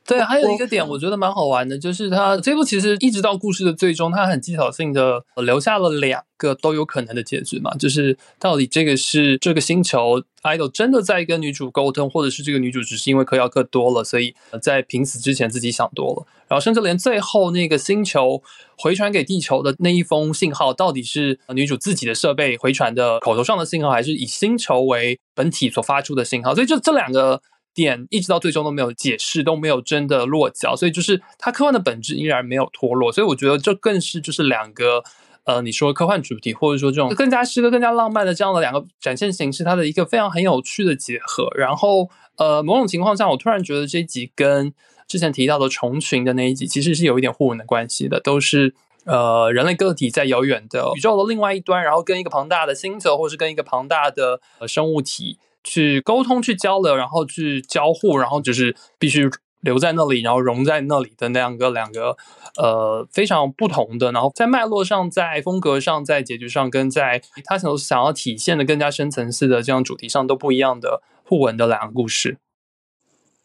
对，还有一个点我觉得蛮好玩的，就是他这部其实一直到故事的最终，他很技巧性的留下了两个都有可能的结局嘛，就是到底这个是这个星球 idol 真的在跟女主沟通，或者是这个女主只是因为嗑药嗑多了，所以在濒死之前自己想多了，然后甚至连最后那个星球回传给地球的那一封信号，到底是女主自己的设备回传的口头上的信号，还是以星球为本体所发出的信号？所以就这两个。点一直到最终都没有解释，都没有真的落脚，所以就是它科幻的本质依然没有脱落，所以我觉得这更是就是两个呃，你说科幻主题或者说这种更加诗歌、更加浪漫的这样的两个展现形式，它的一个非常很有趣的结合。然后呃，某种情况下，我突然觉得这一集跟之前提到的虫群的那一集其实是有一点互文的关系的，都是呃人类个体在遥远的宇宙的另外一端，然后跟一个庞大的星球，或是跟一个庞大的呃生物体。去沟通、去交流，然后去交互，然后就是必须留在那里，然后融在那里的那样个两个呃非常不同的，然后在脉络上、在风格上、在结局上，跟在他想想要体现的更加深层次的这样主题上都不一样的互文的两个故事。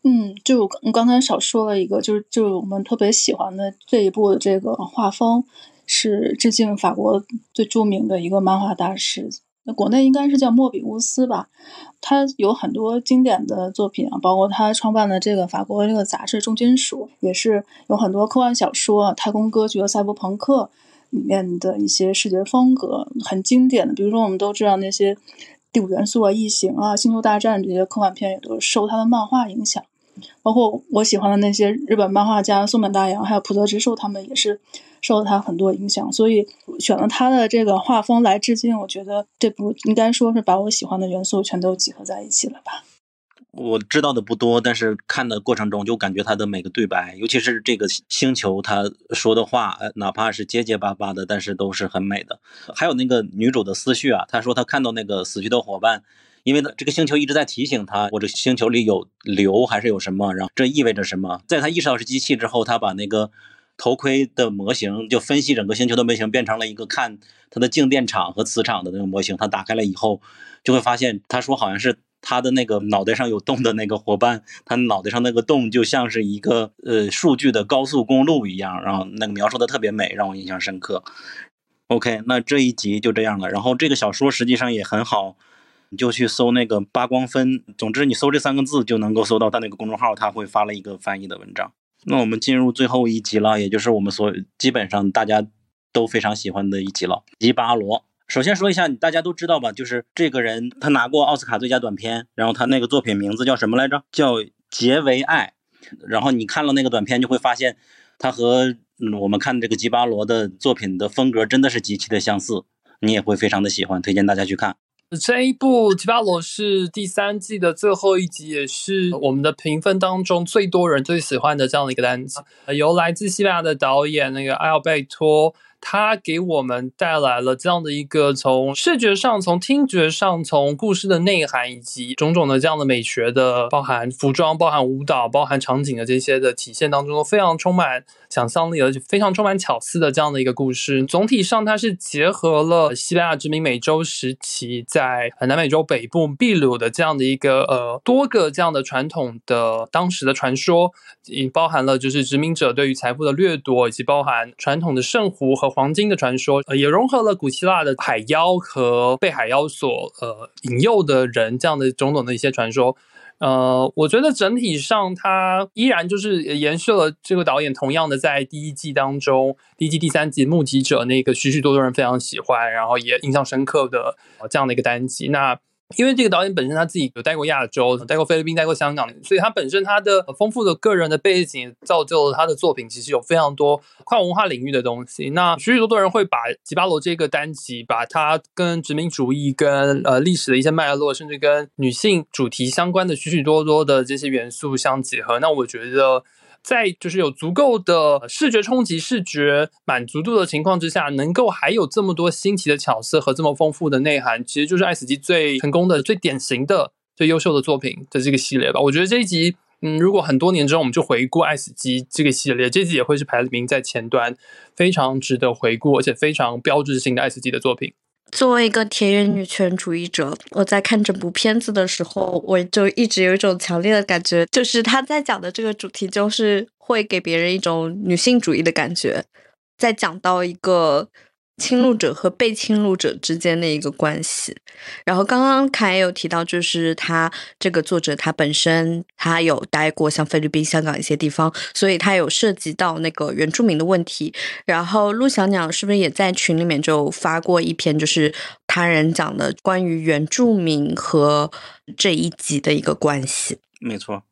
嗯，就我刚才少说了一个，就是就是我们特别喜欢的这一部的这个画风，是致敬法国最著名的一个漫画大师。那国内应该是叫莫比乌斯吧，他有很多经典的作品啊，包括他创办的这个法国这个杂志《重金属》，也是有很多科幻小说、太空歌剧和赛博朋克里面的一些视觉风格很经典的。比如说，我们都知道那些《第五元素》啊、《异形》啊、《星球大战》这些科幻片，也都受他的漫画影响。包括我喜欢的那些日本漫画家松本大洋，还有浦泽直树，他们也是。受了他很多影响，所以选了他的这个画风来致敬。我觉得这部应该说是把我喜欢的元素全都集合在一起了吧。我知道的不多，但是看的过程中就感觉他的每个对白，尤其是这个星球他说的话，哪怕是结结巴巴的，但是都是很美的。还有那个女主的思绪啊，她说她看到那个死去的伙伴，因为这个星球一直在提醒她，或者星球里有硫还是有什么，然后这意味着什么？在她意识到是机器之后，她把那个。头盔的模型就分析整个星球的模型，变成了一个看它的静电场和磁场的那个模型。它打开了以后，就会发现，他说好像是他的那个脑袋上有洞的那个伙伴，他脑袋上那个洞就像是一个呃数据的高速公路一样，然后那个描述的特别美，让我印象深刻。OK，那这一集就这样了。然后这个小说实际上也很好，你就去搜那个八光分，总之你搜这三个字就能够搜到他那个公众号，他会发了一个翻译的文章。那我们进入最后一集了，也就是我们所基本上大家都非常喜欢的一集了。吉巴罗，首先说一下，大家都知道吧？就是这个人，他拿过奥斯卡最佳短片，然后他那个作品名字叫什么来着？叫《结为爱》。然后你看了那个短片，就会发现他和嗯我们看这个吉巴罗的作品的风格真的是极其的相似，你也会非常的喜欢，推荐大家去看。这一部《吉巴罗》是第三季的最后一集，也是我们的评分当中最多人最喜欢的这样的一个单集。由来自西班牙的导演那个埃尔贝托，它给我们带来了这样的一个从视觉上、从听觉上、从故事的内涵以及种种的这样的美学的，包含服装、包含舞蹈、包含场景的这些的体现当中，都非常充满想象力，而且非常充满巧思的这样的一个故事。总体上，它是结合了西班牙殖民美洲时期在南美洲北部秘鲁的这样的一个呃多个这样的传统的当时的传说，也包含了就是殖民者对于财富的掠夺，以及包含传统的圣湖和黄金的传说，呃，也融合了古希腊的海妖和被海妖所呃引诱的人这样的种种的一些传说。呃，我觉得整体上它依然就是延续了这个导演同样的在第一季当中，第一季第三集《目击者》那个许许多多人非常喜欢，然后也印象深刻的这样的一个单集。那因为这个导演本身他自己有待过亚洲，待过菲律宾，待过香港，所以他本身他的丰富的个人的背景，造就了他的作品其实有非常多跨文化领域的东西。那许许多多人会把吉巴罗这个单集，把它跟殖民主义、跟呃历史的一些脉络，甚至跟女性主题相关的许许多多的这些元素相结合。那我觉得。在就是有足够的视觉冲击、视觉满足度的情况之下，能够还有这么多新奇的巧思和这么丰富的内涵，其实就是《爱死机》最成功的、最典型的、最优秀的作品的这个系列吧。我觉得这一集，嗯，如果很多年之后我们就回顾《爱死机》这个系列，这集也会是排名在前端，非常值得回顾，而且非常标志性的《爱死机》的作品。作为一个田园女权主义者，我在看整部片子的时候，我就一直有一种强烈的感觉，就是他在讲的这个主题，就是会给别人一种女性主义的感觉，在讲到一个。侵入者和被侵入者之间的一个关系。然后刚刚凯也有提到，就是他这个作者他本身他有待过像菲律宾、香港一些地方，所以他有涉及到那个原住民的问题。然后陆小鸟是不是也在群里面就发过一篇，就是他人讲的关于原住民和这一集的一个关系？没错，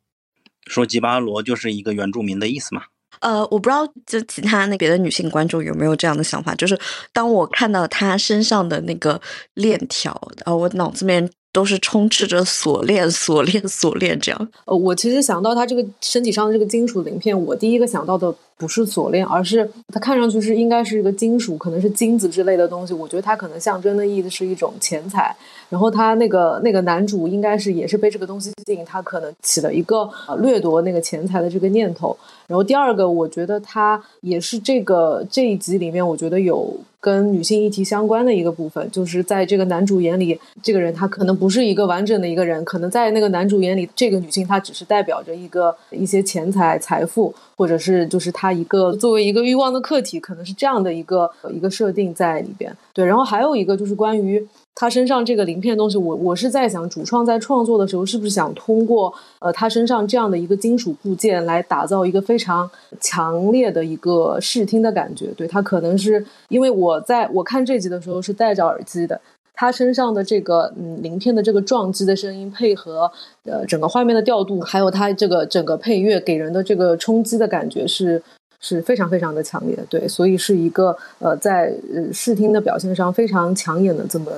说吉巴罗就是一个原住民的意思嘛。呃，我不知道就其他那别的女性观众有没有这样的想法，就是当我看到她身上的那个链条，啊，我脑子里面都是充斥着锁链、锁链、锁链这样。呃，我其实想到他这个身体上的这个金属鳞片，我第一个想到的不是锁链，而是它看上去是应该是一个金属，可能是金子之类的东西。我觉得它可能象征的意思是一种钱财。然后他那个那个男主应该是也是被这个东西吸引，他可能起了一个掠夺那个钱财的这个念头。然后第二个，我觉得他也是这个这一集里面，我觉得有跟女性议题相关的一个部分，就是在这个男主眼里，这个人他可能不是一个完整的一个人，可能在那个男主眼里，这个女性她只是代表着一个一些钱财财富，或者是就是他一个作为一个欲望的客体，可能是这样的一个一个设定在里边。对，然后还有一个就是关于。他身上这个鳞片东西，我我是在想，主创在创作的时候，是不是想通过呃他身上这样的一个金属部件来打造一个非常强烈的一个视听的感觉？对他可能是因为我在我看这集的时候是戴着耳机的，他身上的这个嗯鳞片的这个撞击的声音，配合呃整个画面的调度，还有他这个整个配乐给人的这个冲击的感觉是。是非常非常的强烈，对，所以是一个呃，在呃视听的表现上非常抢眼的这么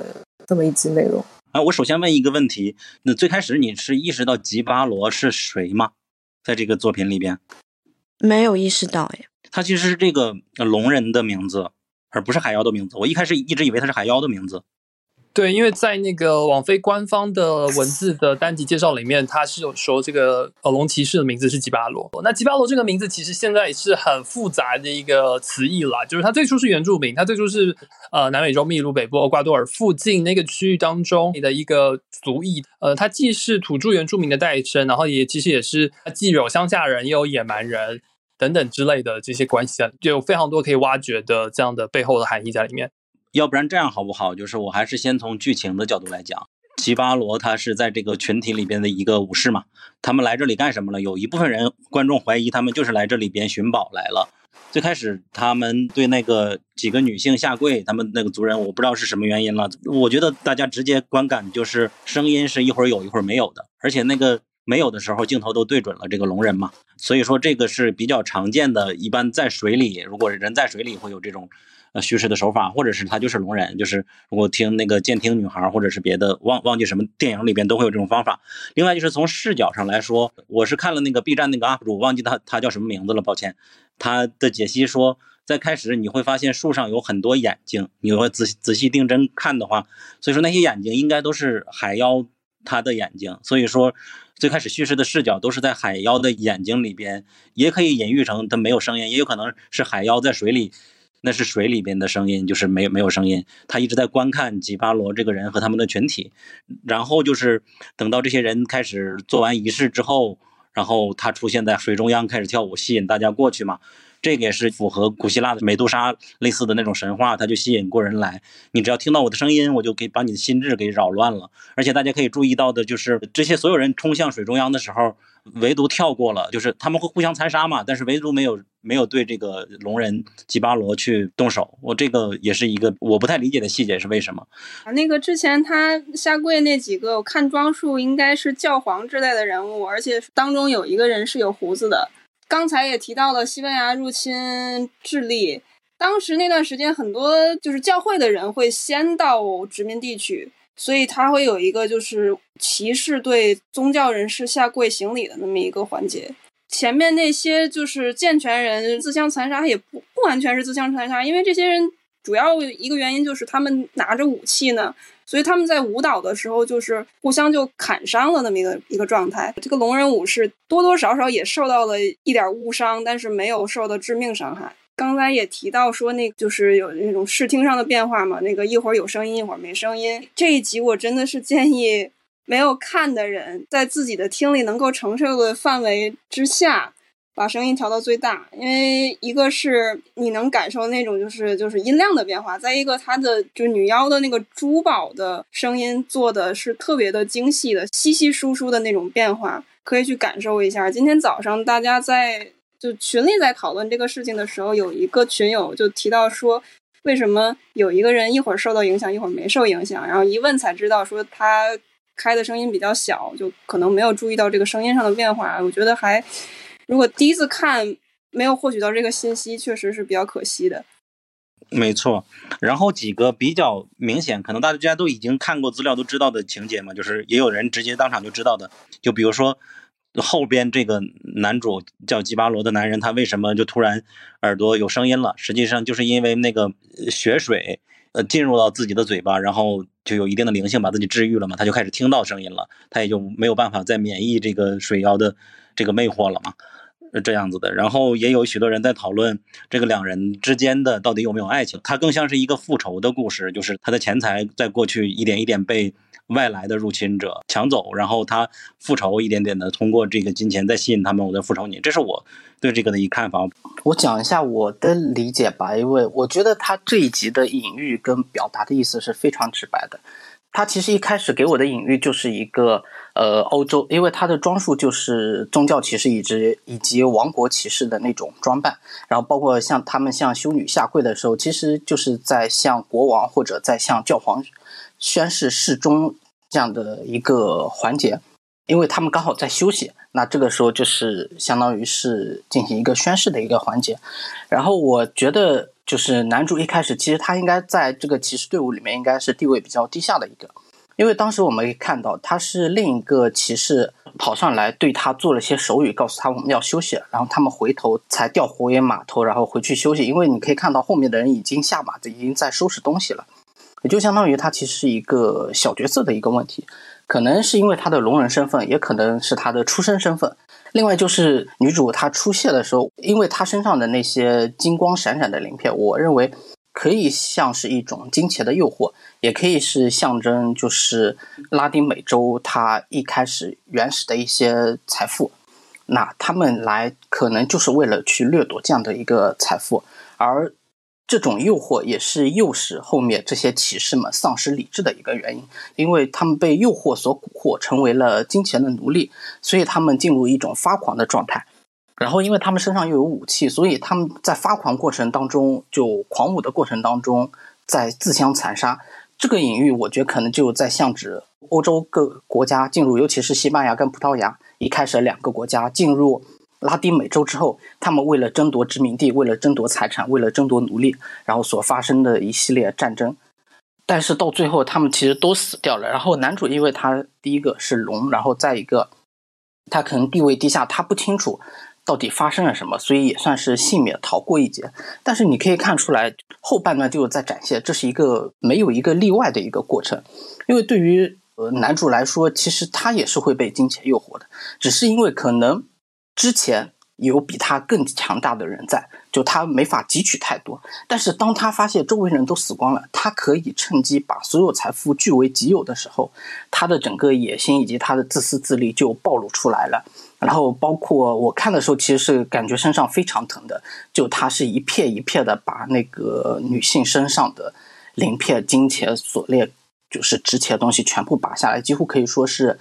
这么一集内容。啊，我首先问一个问题，那最开始你是意识到吉巴罗是谁吗？在这个作品里边，没有意识到哎。他其实是这个龙人的名字，而不是海妖的名字。我一开始一直以为他是海妖的名字。对，因为在那个网飞官方的文字的单集介绍里面，他是有说这个呃龙骑士的名字是吉巴罗。那吉巴罗这个名字其实现在也是很复杂的一个词义啦，就是他最初是原住民，他最初是呃南美洲秘鲁北部厄瓜多尔附近那个区域当中的一个族裔。呃，他既是土著原住民的代称，然后也其实也是既有乡下人，也有野蛮人等等之类的这些关系，就有非常多可以挖掘的这样的背后的含义在里面。要不然这样好不好？就是我还是先从剧情的角度来讲，吉巴罗他是在这个群体里边的一个武士嘛。他们来这里干什么了？有一部分人观众怀疑他们就是来这里边寻宝来了。最开始他们对那个几个女性下跪，他们那个族人我不知道是什么原因了。我觉得大家直接观感就是声音是一会儿有一会儿没有的，而且那个没有的时候镜头都对准了这个龙人嘛。所以说这个是比较常见的，一般在水里，如果人在水里会有这种。呃，叙事的手法，或者是他就是聋人，就是如果听那个监听女孩，或者是别的忘忘记什么电影里边都会有这种方法。另外就是从视角上来说，我是看了那个 B 站那个 UP 主，忘记他他叫什么名字了，抱歉。他的解析说，在开始你会发现树上有很多眼睛，你会仔仔细定真看的话，所以说那些眼睛应该都是海妖他的眼睛，所以说最开始叙事的视角都是在海妖的眼睛里边，也可以隐喻成它没有声音，也有可能是海妖在水里。那是水里边的声音，就是没有没有声音，他一直在观看吉巴罗这个人和他们的群体，然后就是等到这些人开始做完仪式之后，然后他出现在水中央开始跳舞，吸引大家过去嘛。这个也是符合古希腊的美杜莎类似的那种神话，它就吸引过人来。你只要听到我的声音，我就可以把你的心智给扰乱了。而且大家可以注意到的就是，这些所有人冲向水中央的时候，唯独跳过了，就是他们会互相残杀嘛，但是唯独没有没有对这个龙人吉巴罗去动手。我这个也是一个我不太理解的细节，是为什么？啊，那个之前他下跪那几个，我看装束应该是教皇之类的人物，而且当中有一个人是有胡子的。刚才也提到了西班牙入侵智利，当时那段时间很多就是教会的人会先到殖民地去，所以他会有一个就是骑士对宗教人士下跪行礼的那么一个环节。前面那些就是健全人自相残杀，也不不完全是自相残杀，因为这些人主要一个原因就是他们拿着武器呢。所以他们在舞蹈的时候，就是互相就砍伤了那么一个一个状态。这个龙人武士多多少少也受到了一点误伤，但是没有受到致命伤害。刚才也提到说，那就是有那种视听上的变化嘛，那个一会儿有声音，一会儿没声音。这一集我真的是建议没有看的人，在自己的听力能够承受的范围之下。把声音调到最大，因为一个是你能感受那种就是就是音量的变化，再一个它的就女妖的那个珠宝的声音做的是特别的精细的，稀稀疏疏的那种变化，可以去感受一下。今天早上大家在就群里在讨论这个事情的时候，有一个群友就提到说，为什么有一个人一会儿受到影响，一会儿没受影响？然后一问才知道说他开的声音比较小，就可能没有注意到这个声音上的变化。我觉得还。如果第一次看没有获取到这个信息，确实是比较可惜的。没错，然后几个比较明显，可能大家都已经看过资料都知道的情节嘛，就是也有人直接当场就知道的。就比如说后边这个男主叫吉巴罗的男人，他为什么就突然耳朵有声音了？实际上就是因为那个血水呃进入到自己的嘴巴，然后就有一定的灵性把自己治愈了嘛，他就开始听到声音了，他也就没有办法再免疫这个水妖的这个魅惑了嘛。这样子的，然后也有许多人在讨论这个两人之间的到底有没有爱情。它更像是一个复仇的故事，就是他的钱财在过去一点一点被外来的入侵者抢走，然后他复仇一点点的通过这个金钱再吸引他们，我再复仇你。这是我对这个的一看法。我讲一下我的理解吧，因为我觉得他这一集的隐喻跟表达的意思是非常直白的。他其实一开始给我的隐喻就是一个，呃，欧洲，因为他的装束就是宗教骑士以及以及王国骑士的那种装扮，然后包括像他们向修女下跪的时候，其实就是在向国王或者在向教皇宣誓誓忠这样的一个环节，因为他们刚好在休息，那这个时候就是相当于是进行一个宣誓的一个环节，然后我觉得。就是男主一开始，其实他应该在这个骑士队伍里面应该是地位比较低下的一个，因为当时我们可以看到他是另一个骑士跑上来对他做了些手语，告诉他我们要休息了，然后他们回头才调回码头，然后回去休息。因为你可以看到后面的人已经下马，已经在收拾东西了，也就相当于他其实是一个小角色的一个问题，可能是因为他的龙人身份，也可能是他的出生身份。另外就是女主她出现的时候，因为她身上的那些金光闪闪的鳞片，我认为可以像是一种金钱的诱惑，也可以是象征，就是拉丁美洲它一开始原始的一些财富，那他们来可能就是为了去掠夺这样的一个财富，而。这种诱惑也是诱使后面这些骑士们丧失理智的一个原因，因为他们被诱惑所蛊惑，成为了金钱的奴隶，所以他们进入一种发狂的状态。然后，因为他们身上又有武器，所以他们在发狂过程当中，就狂舞的过程当中，在自相残杀。这个隐喻，我觉得可能就在象指欧洲各国家进入，尤其是西班牙跟葡萄牙，一开始两个国家进入。拉丁美洲之后，他们为了争夺殖民地，为了争夺财产，为了争夺奴隶，然后所发生的一系列战争。但是到最后，他们其实都死掉了。然后男主因为他第一个是龙，然后再一个他可能地位低下，他不清楚。到底发生了什么，所以也算是幸免逃过一劫。但是你可以看出来，后半段就是在展现这是一个没有一个例外的一个过程，因为对于呃男主来说，其实他也是会被金钱诱惑的，只是因为可能之前有比他更强大的人在，就他没法汲取太多。但是当他发现周围人都死光了，他可以趁机把所有财富据为己有的时候，他的整个野心以及他的自私自利就暴露出来了。然后包括我看的时候，其实是感觉身上非常疼的，就他是一片一片的把那个女性身上的鳞片、金钱、锁链，就是值钱的东西全部拔下来，几乎可以说是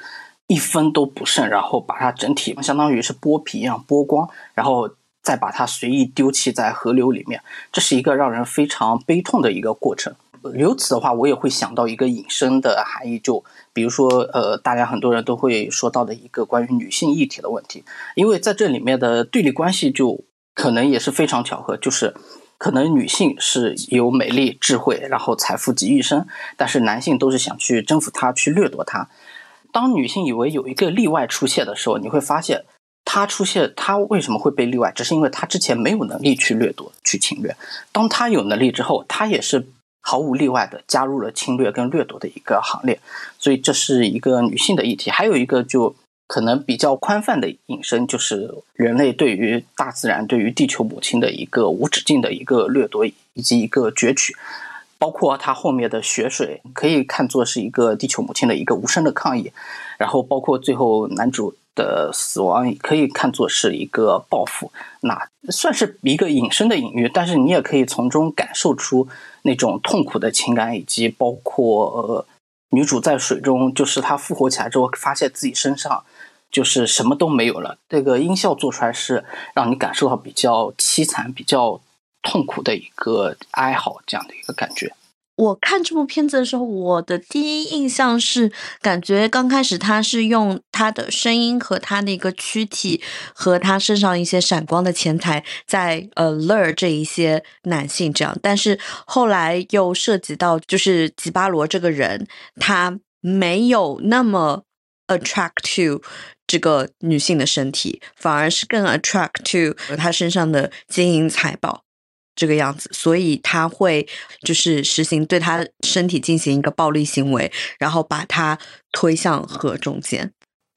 一分都不剩，然后把它整体相当于是剥皮一样剥光，然后再把它随意丢弃在河流里面，这是一个让人非常悲痛的一个过程。由此的话，我也会想到一个引申的含义，就比如说，呃，大家很多人都会说到的一个关于女性议题的问题，因为在这里面的对立关系就可能也是非常巧合，就是可能女性是有美丽、智慧，然后财富集一身，但是男性都是想去征服她、去掠夺她。当女性以为有一个例外出现的时候，你会发现，她出现，她为什么会被例外？只是因为她之前没有能力去掠夺、去侵略。当她有能力之后，她也是。毫无例外的加入了侵略跟掠夺的一个行列，所以这是一个女性的议题。还有一个就可能比较宽泛的引申，就是人类对于大自然、对于地球母亲的一个无止境的一个掠夺以及一个攫取，包括它后面的血水，可以看作是一个地球母亲的一个无声的抗议。然后包括最后男主的死亡，可以看作是一个报复。那算是一个隐身的隐喻，但是你也可以从中感受出。那种痛苦的情感，以及包括呃，女主在水中，就是她复活起来之后，发现自己身上就是什么都没有了。这个音效做出来是让你感受到比较凄惨、比较痛苦的一个哀嚎，这样的一个感觉。我看这部片子的时候，我的第一印象是感觉刚开始他是用他的声音和他的一个躯体和他身上一些闪光的钱财在呃 lure 这一些男性这样，但是后来又涉及到就是吉巴罗这个人，他没有那么 attract to 这个女性的身体，反而是更 attract to 他身上的金银财宝。这个样子，所以他会就是实行对他身体进行一个暴力行为，然后把他推向河中间。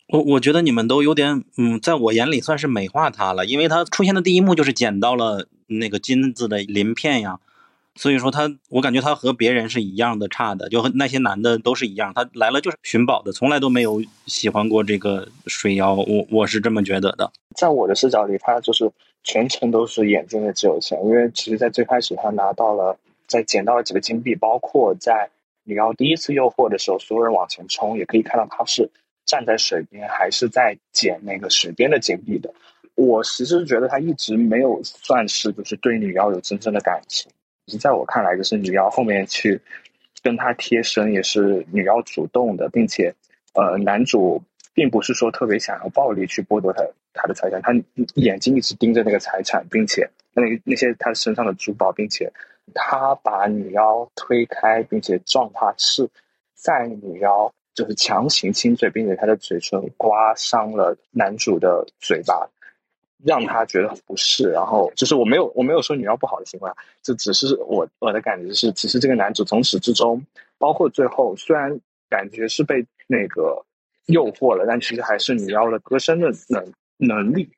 我我觉得你们都有点，嗯，在我眼里算是美化他了，因为他出现的第一幕就是捡到了那个金子的鳞片呀，所以说他，我感觉他和别人是一样的差的，就和那些男的都是一样，他来了就是寻宝的，从来都没有喜欢过这个水妖，我我是这么觉得的。在我的视角里，他就是。全程都是眼睛的只有钱，因为其实，在最开始他拿到了，在捡到了几个金币，包括在你要第一次诱惑的时候，所有人往前冲，也可以看到他是站在水边，还是在捡那个水边的金币的。我其实觉得他一直没有算是就是对女妖有真正的感情，其实在我看来，就是女妖后面去跟他贴身，也是女妖主动的，并且呃，男主。并不是说特别想要暴力去剥夺他他的财产，他眼睛一直盯着那个财产，并且那那些他身上的珠宝，并且他把女妖推开，并且撞他是在女妖就是强行亲嘴，并且他的嘴唇刮伤了男主的嘴巴，让他觉得很不适。然后就是我没有我没有说女妖不好的行为，这只是我我的感觉是，其实这个男主从始至终，包括最后，虽然感觉是被那个。诱惑了，但其实还是你要的歌声的能能力，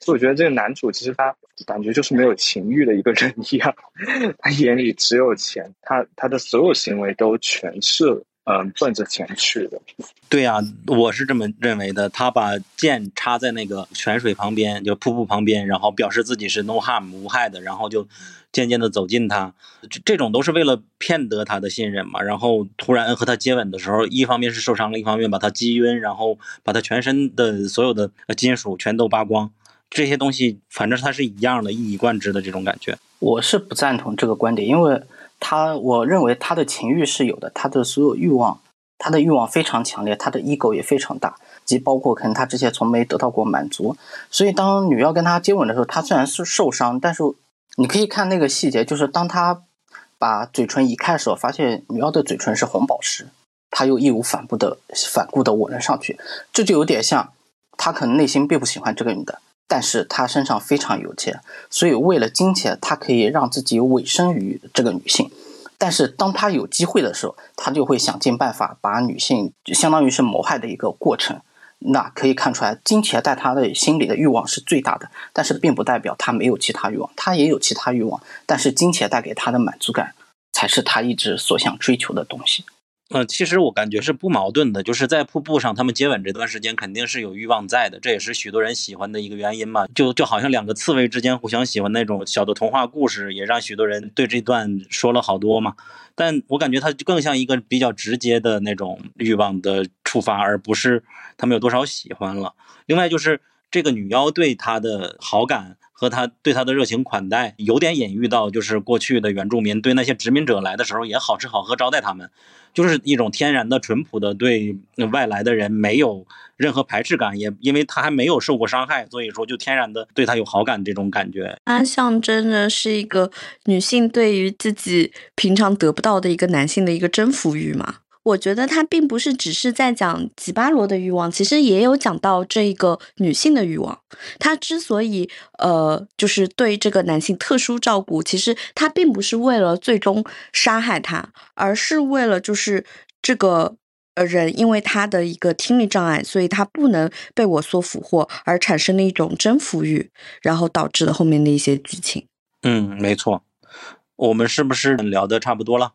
所以我觉得这个男主其实他感觉就是没有情欲的一个人一样，他眼里只有钱，他他的所有行为都诠释了嗯奔着钱去的。对呀，我是这么认为的。他把剑插在那个泉水旁边，就瀑布旁边，然后表示自己是 no harm 无害的，然后就。渐渐的走近他，这这种都是为了骗得他的信任嘛。然后突然和他接吻的时候，一方面是受伤了，一方面把他击晕，然后把他全身的所有的金属全都扒光。这些东西反正他是一样的，一以贯之的这种感觉。我是不赞同这个观点，因为他我认为他的情欲是有的，他的所有欲望，他的欲望非常强烈，他的 ego 也非常大，及包括可能他之前从没得到过满足。所以当女妖跟他接吻的时候，他虽然是受伤，但是。你可以看那个细节，就是当他把嘴唇移开的时候，发现女妖的嘴唇是红宝石，他又义无反顾的反顾的吻了上去，这就有点像他可能内心并不喜欢这个女的，但是他身上非常有钱，所以为了金钱，他可以让自己委身于这个女性。但是当他有机会的时候，他就会想尽办法把女性，相当于是谋害的一个过程。那可以看出来，金钱在他的心里的欲望是最大的，但是并不代表他没有其他欲望，他也有其他欲望，但是金钱带给他的满足感，才是他一直所想追求的东西。嗯，其实我感觉是不矛盾的，就是在瀑布上他们接吻这段时间肯定是有欲望在的，这也是许多人喜欢的一个原因嘛。就就好像两个刺猬之间互相喜欢那种小的童话故事，也让许多人对这段说了好多嘛。但我感觉它更像一个比较直接的那种欲望的触发，而不是他们有多少喜欢了。另外就是这个女妖对他的好感。和他对他的热情款待，有点隐喻到，就是过去的原住民对那些殖民者来的时候也好吃好喝招待他们，就是一种天然的淳朴的对外来的人没有任何排斥感，也因为他还没有受过伤害，所以说就天然的对他有好感这种感觉。它象征着是一个女性对于自己平常得不到的一个男性的一个征服欲嘛。我觉得他并不是只是在讲吉巴罗的欲望，其实也有讲到这一个女性的欲望。他之所以呃，就是对这个男性特殊照顾，其实他并不是为了最终杀害他，而是为了就是这个呃人因为他的一个听力障碍，所以他不能被我所俘获，而产生了一种征服欲，然后导致了后面的一些剧情。嗯，没错。我们是不是聊的差不多了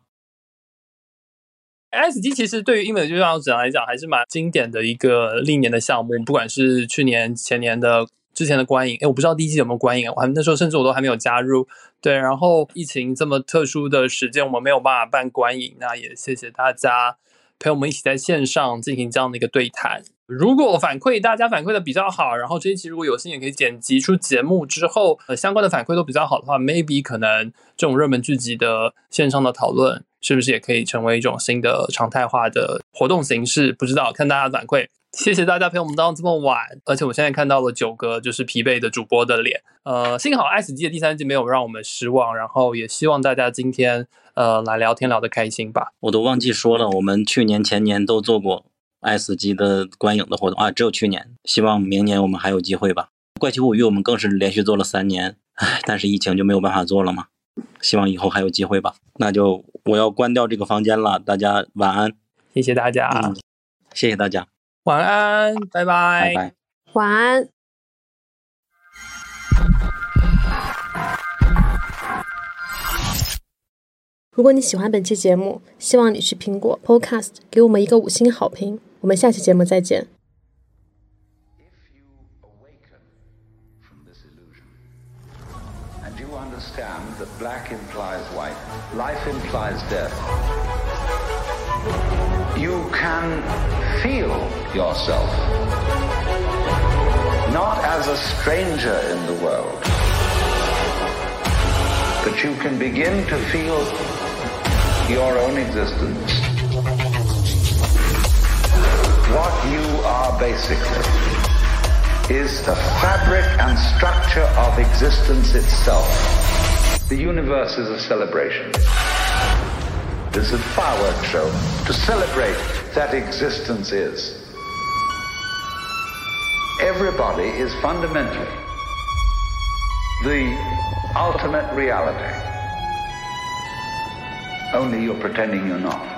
？S G 其实对于英美剧上来讲还是蛮经典的一个历年的项目，不管是去年、前年的之前的观影，哎，我不知道第一季有没有观影，我还那时候甚至我都还没有加入。对，然后疫情这么特殊的时间，我们没有办法办观影，那也谢谢大家陪我们一起在线上进行这样的一个对谈。如果反馈大家反馈的比较好，然后这一期如果有幸也可以剪辑出节目之后，呃，相关的反馈都比较好的话，maybe 可能这种热门剧集的线上的讨论。是不是也可以成为一种新的常态化的活动形式？不知道，看大家反馈。谢谢大家陪我们到这么晚，而且我现在看到了九个就是疲惫的主播的脸。呃，幸好爱死机的第三季没有让我们失望，然后也希望大家今天呃来聊天聊得开心吧。我都忘记说了，我们去年前年都做过爱死机的观影的活动啊，只有去年。希望明年我们还有机会吧。怪奇物语我们更是连续做了三年，唉，但是疫情就没有办法做了嘛。希望以后还有机会吧。那就我要关掉这个房间了，大家晚安。谢谢大家，谢谢大家，晚安，拜拜，拜拜，晚安。如果你喜欢本期节目，希望你去苹果 Podcast 给我们一个五星好评。我们下期节目再见。Implies death. You can feel yourself not as a stranger in the world, but you can begin to feel your own existence. What you are basically is the fabric and structure of existence itself. The universe is a celebration. Is a fireworks show to celebrate that existence is. Everybody is fundamentally the ultimate reality. Only you're pretending you're not.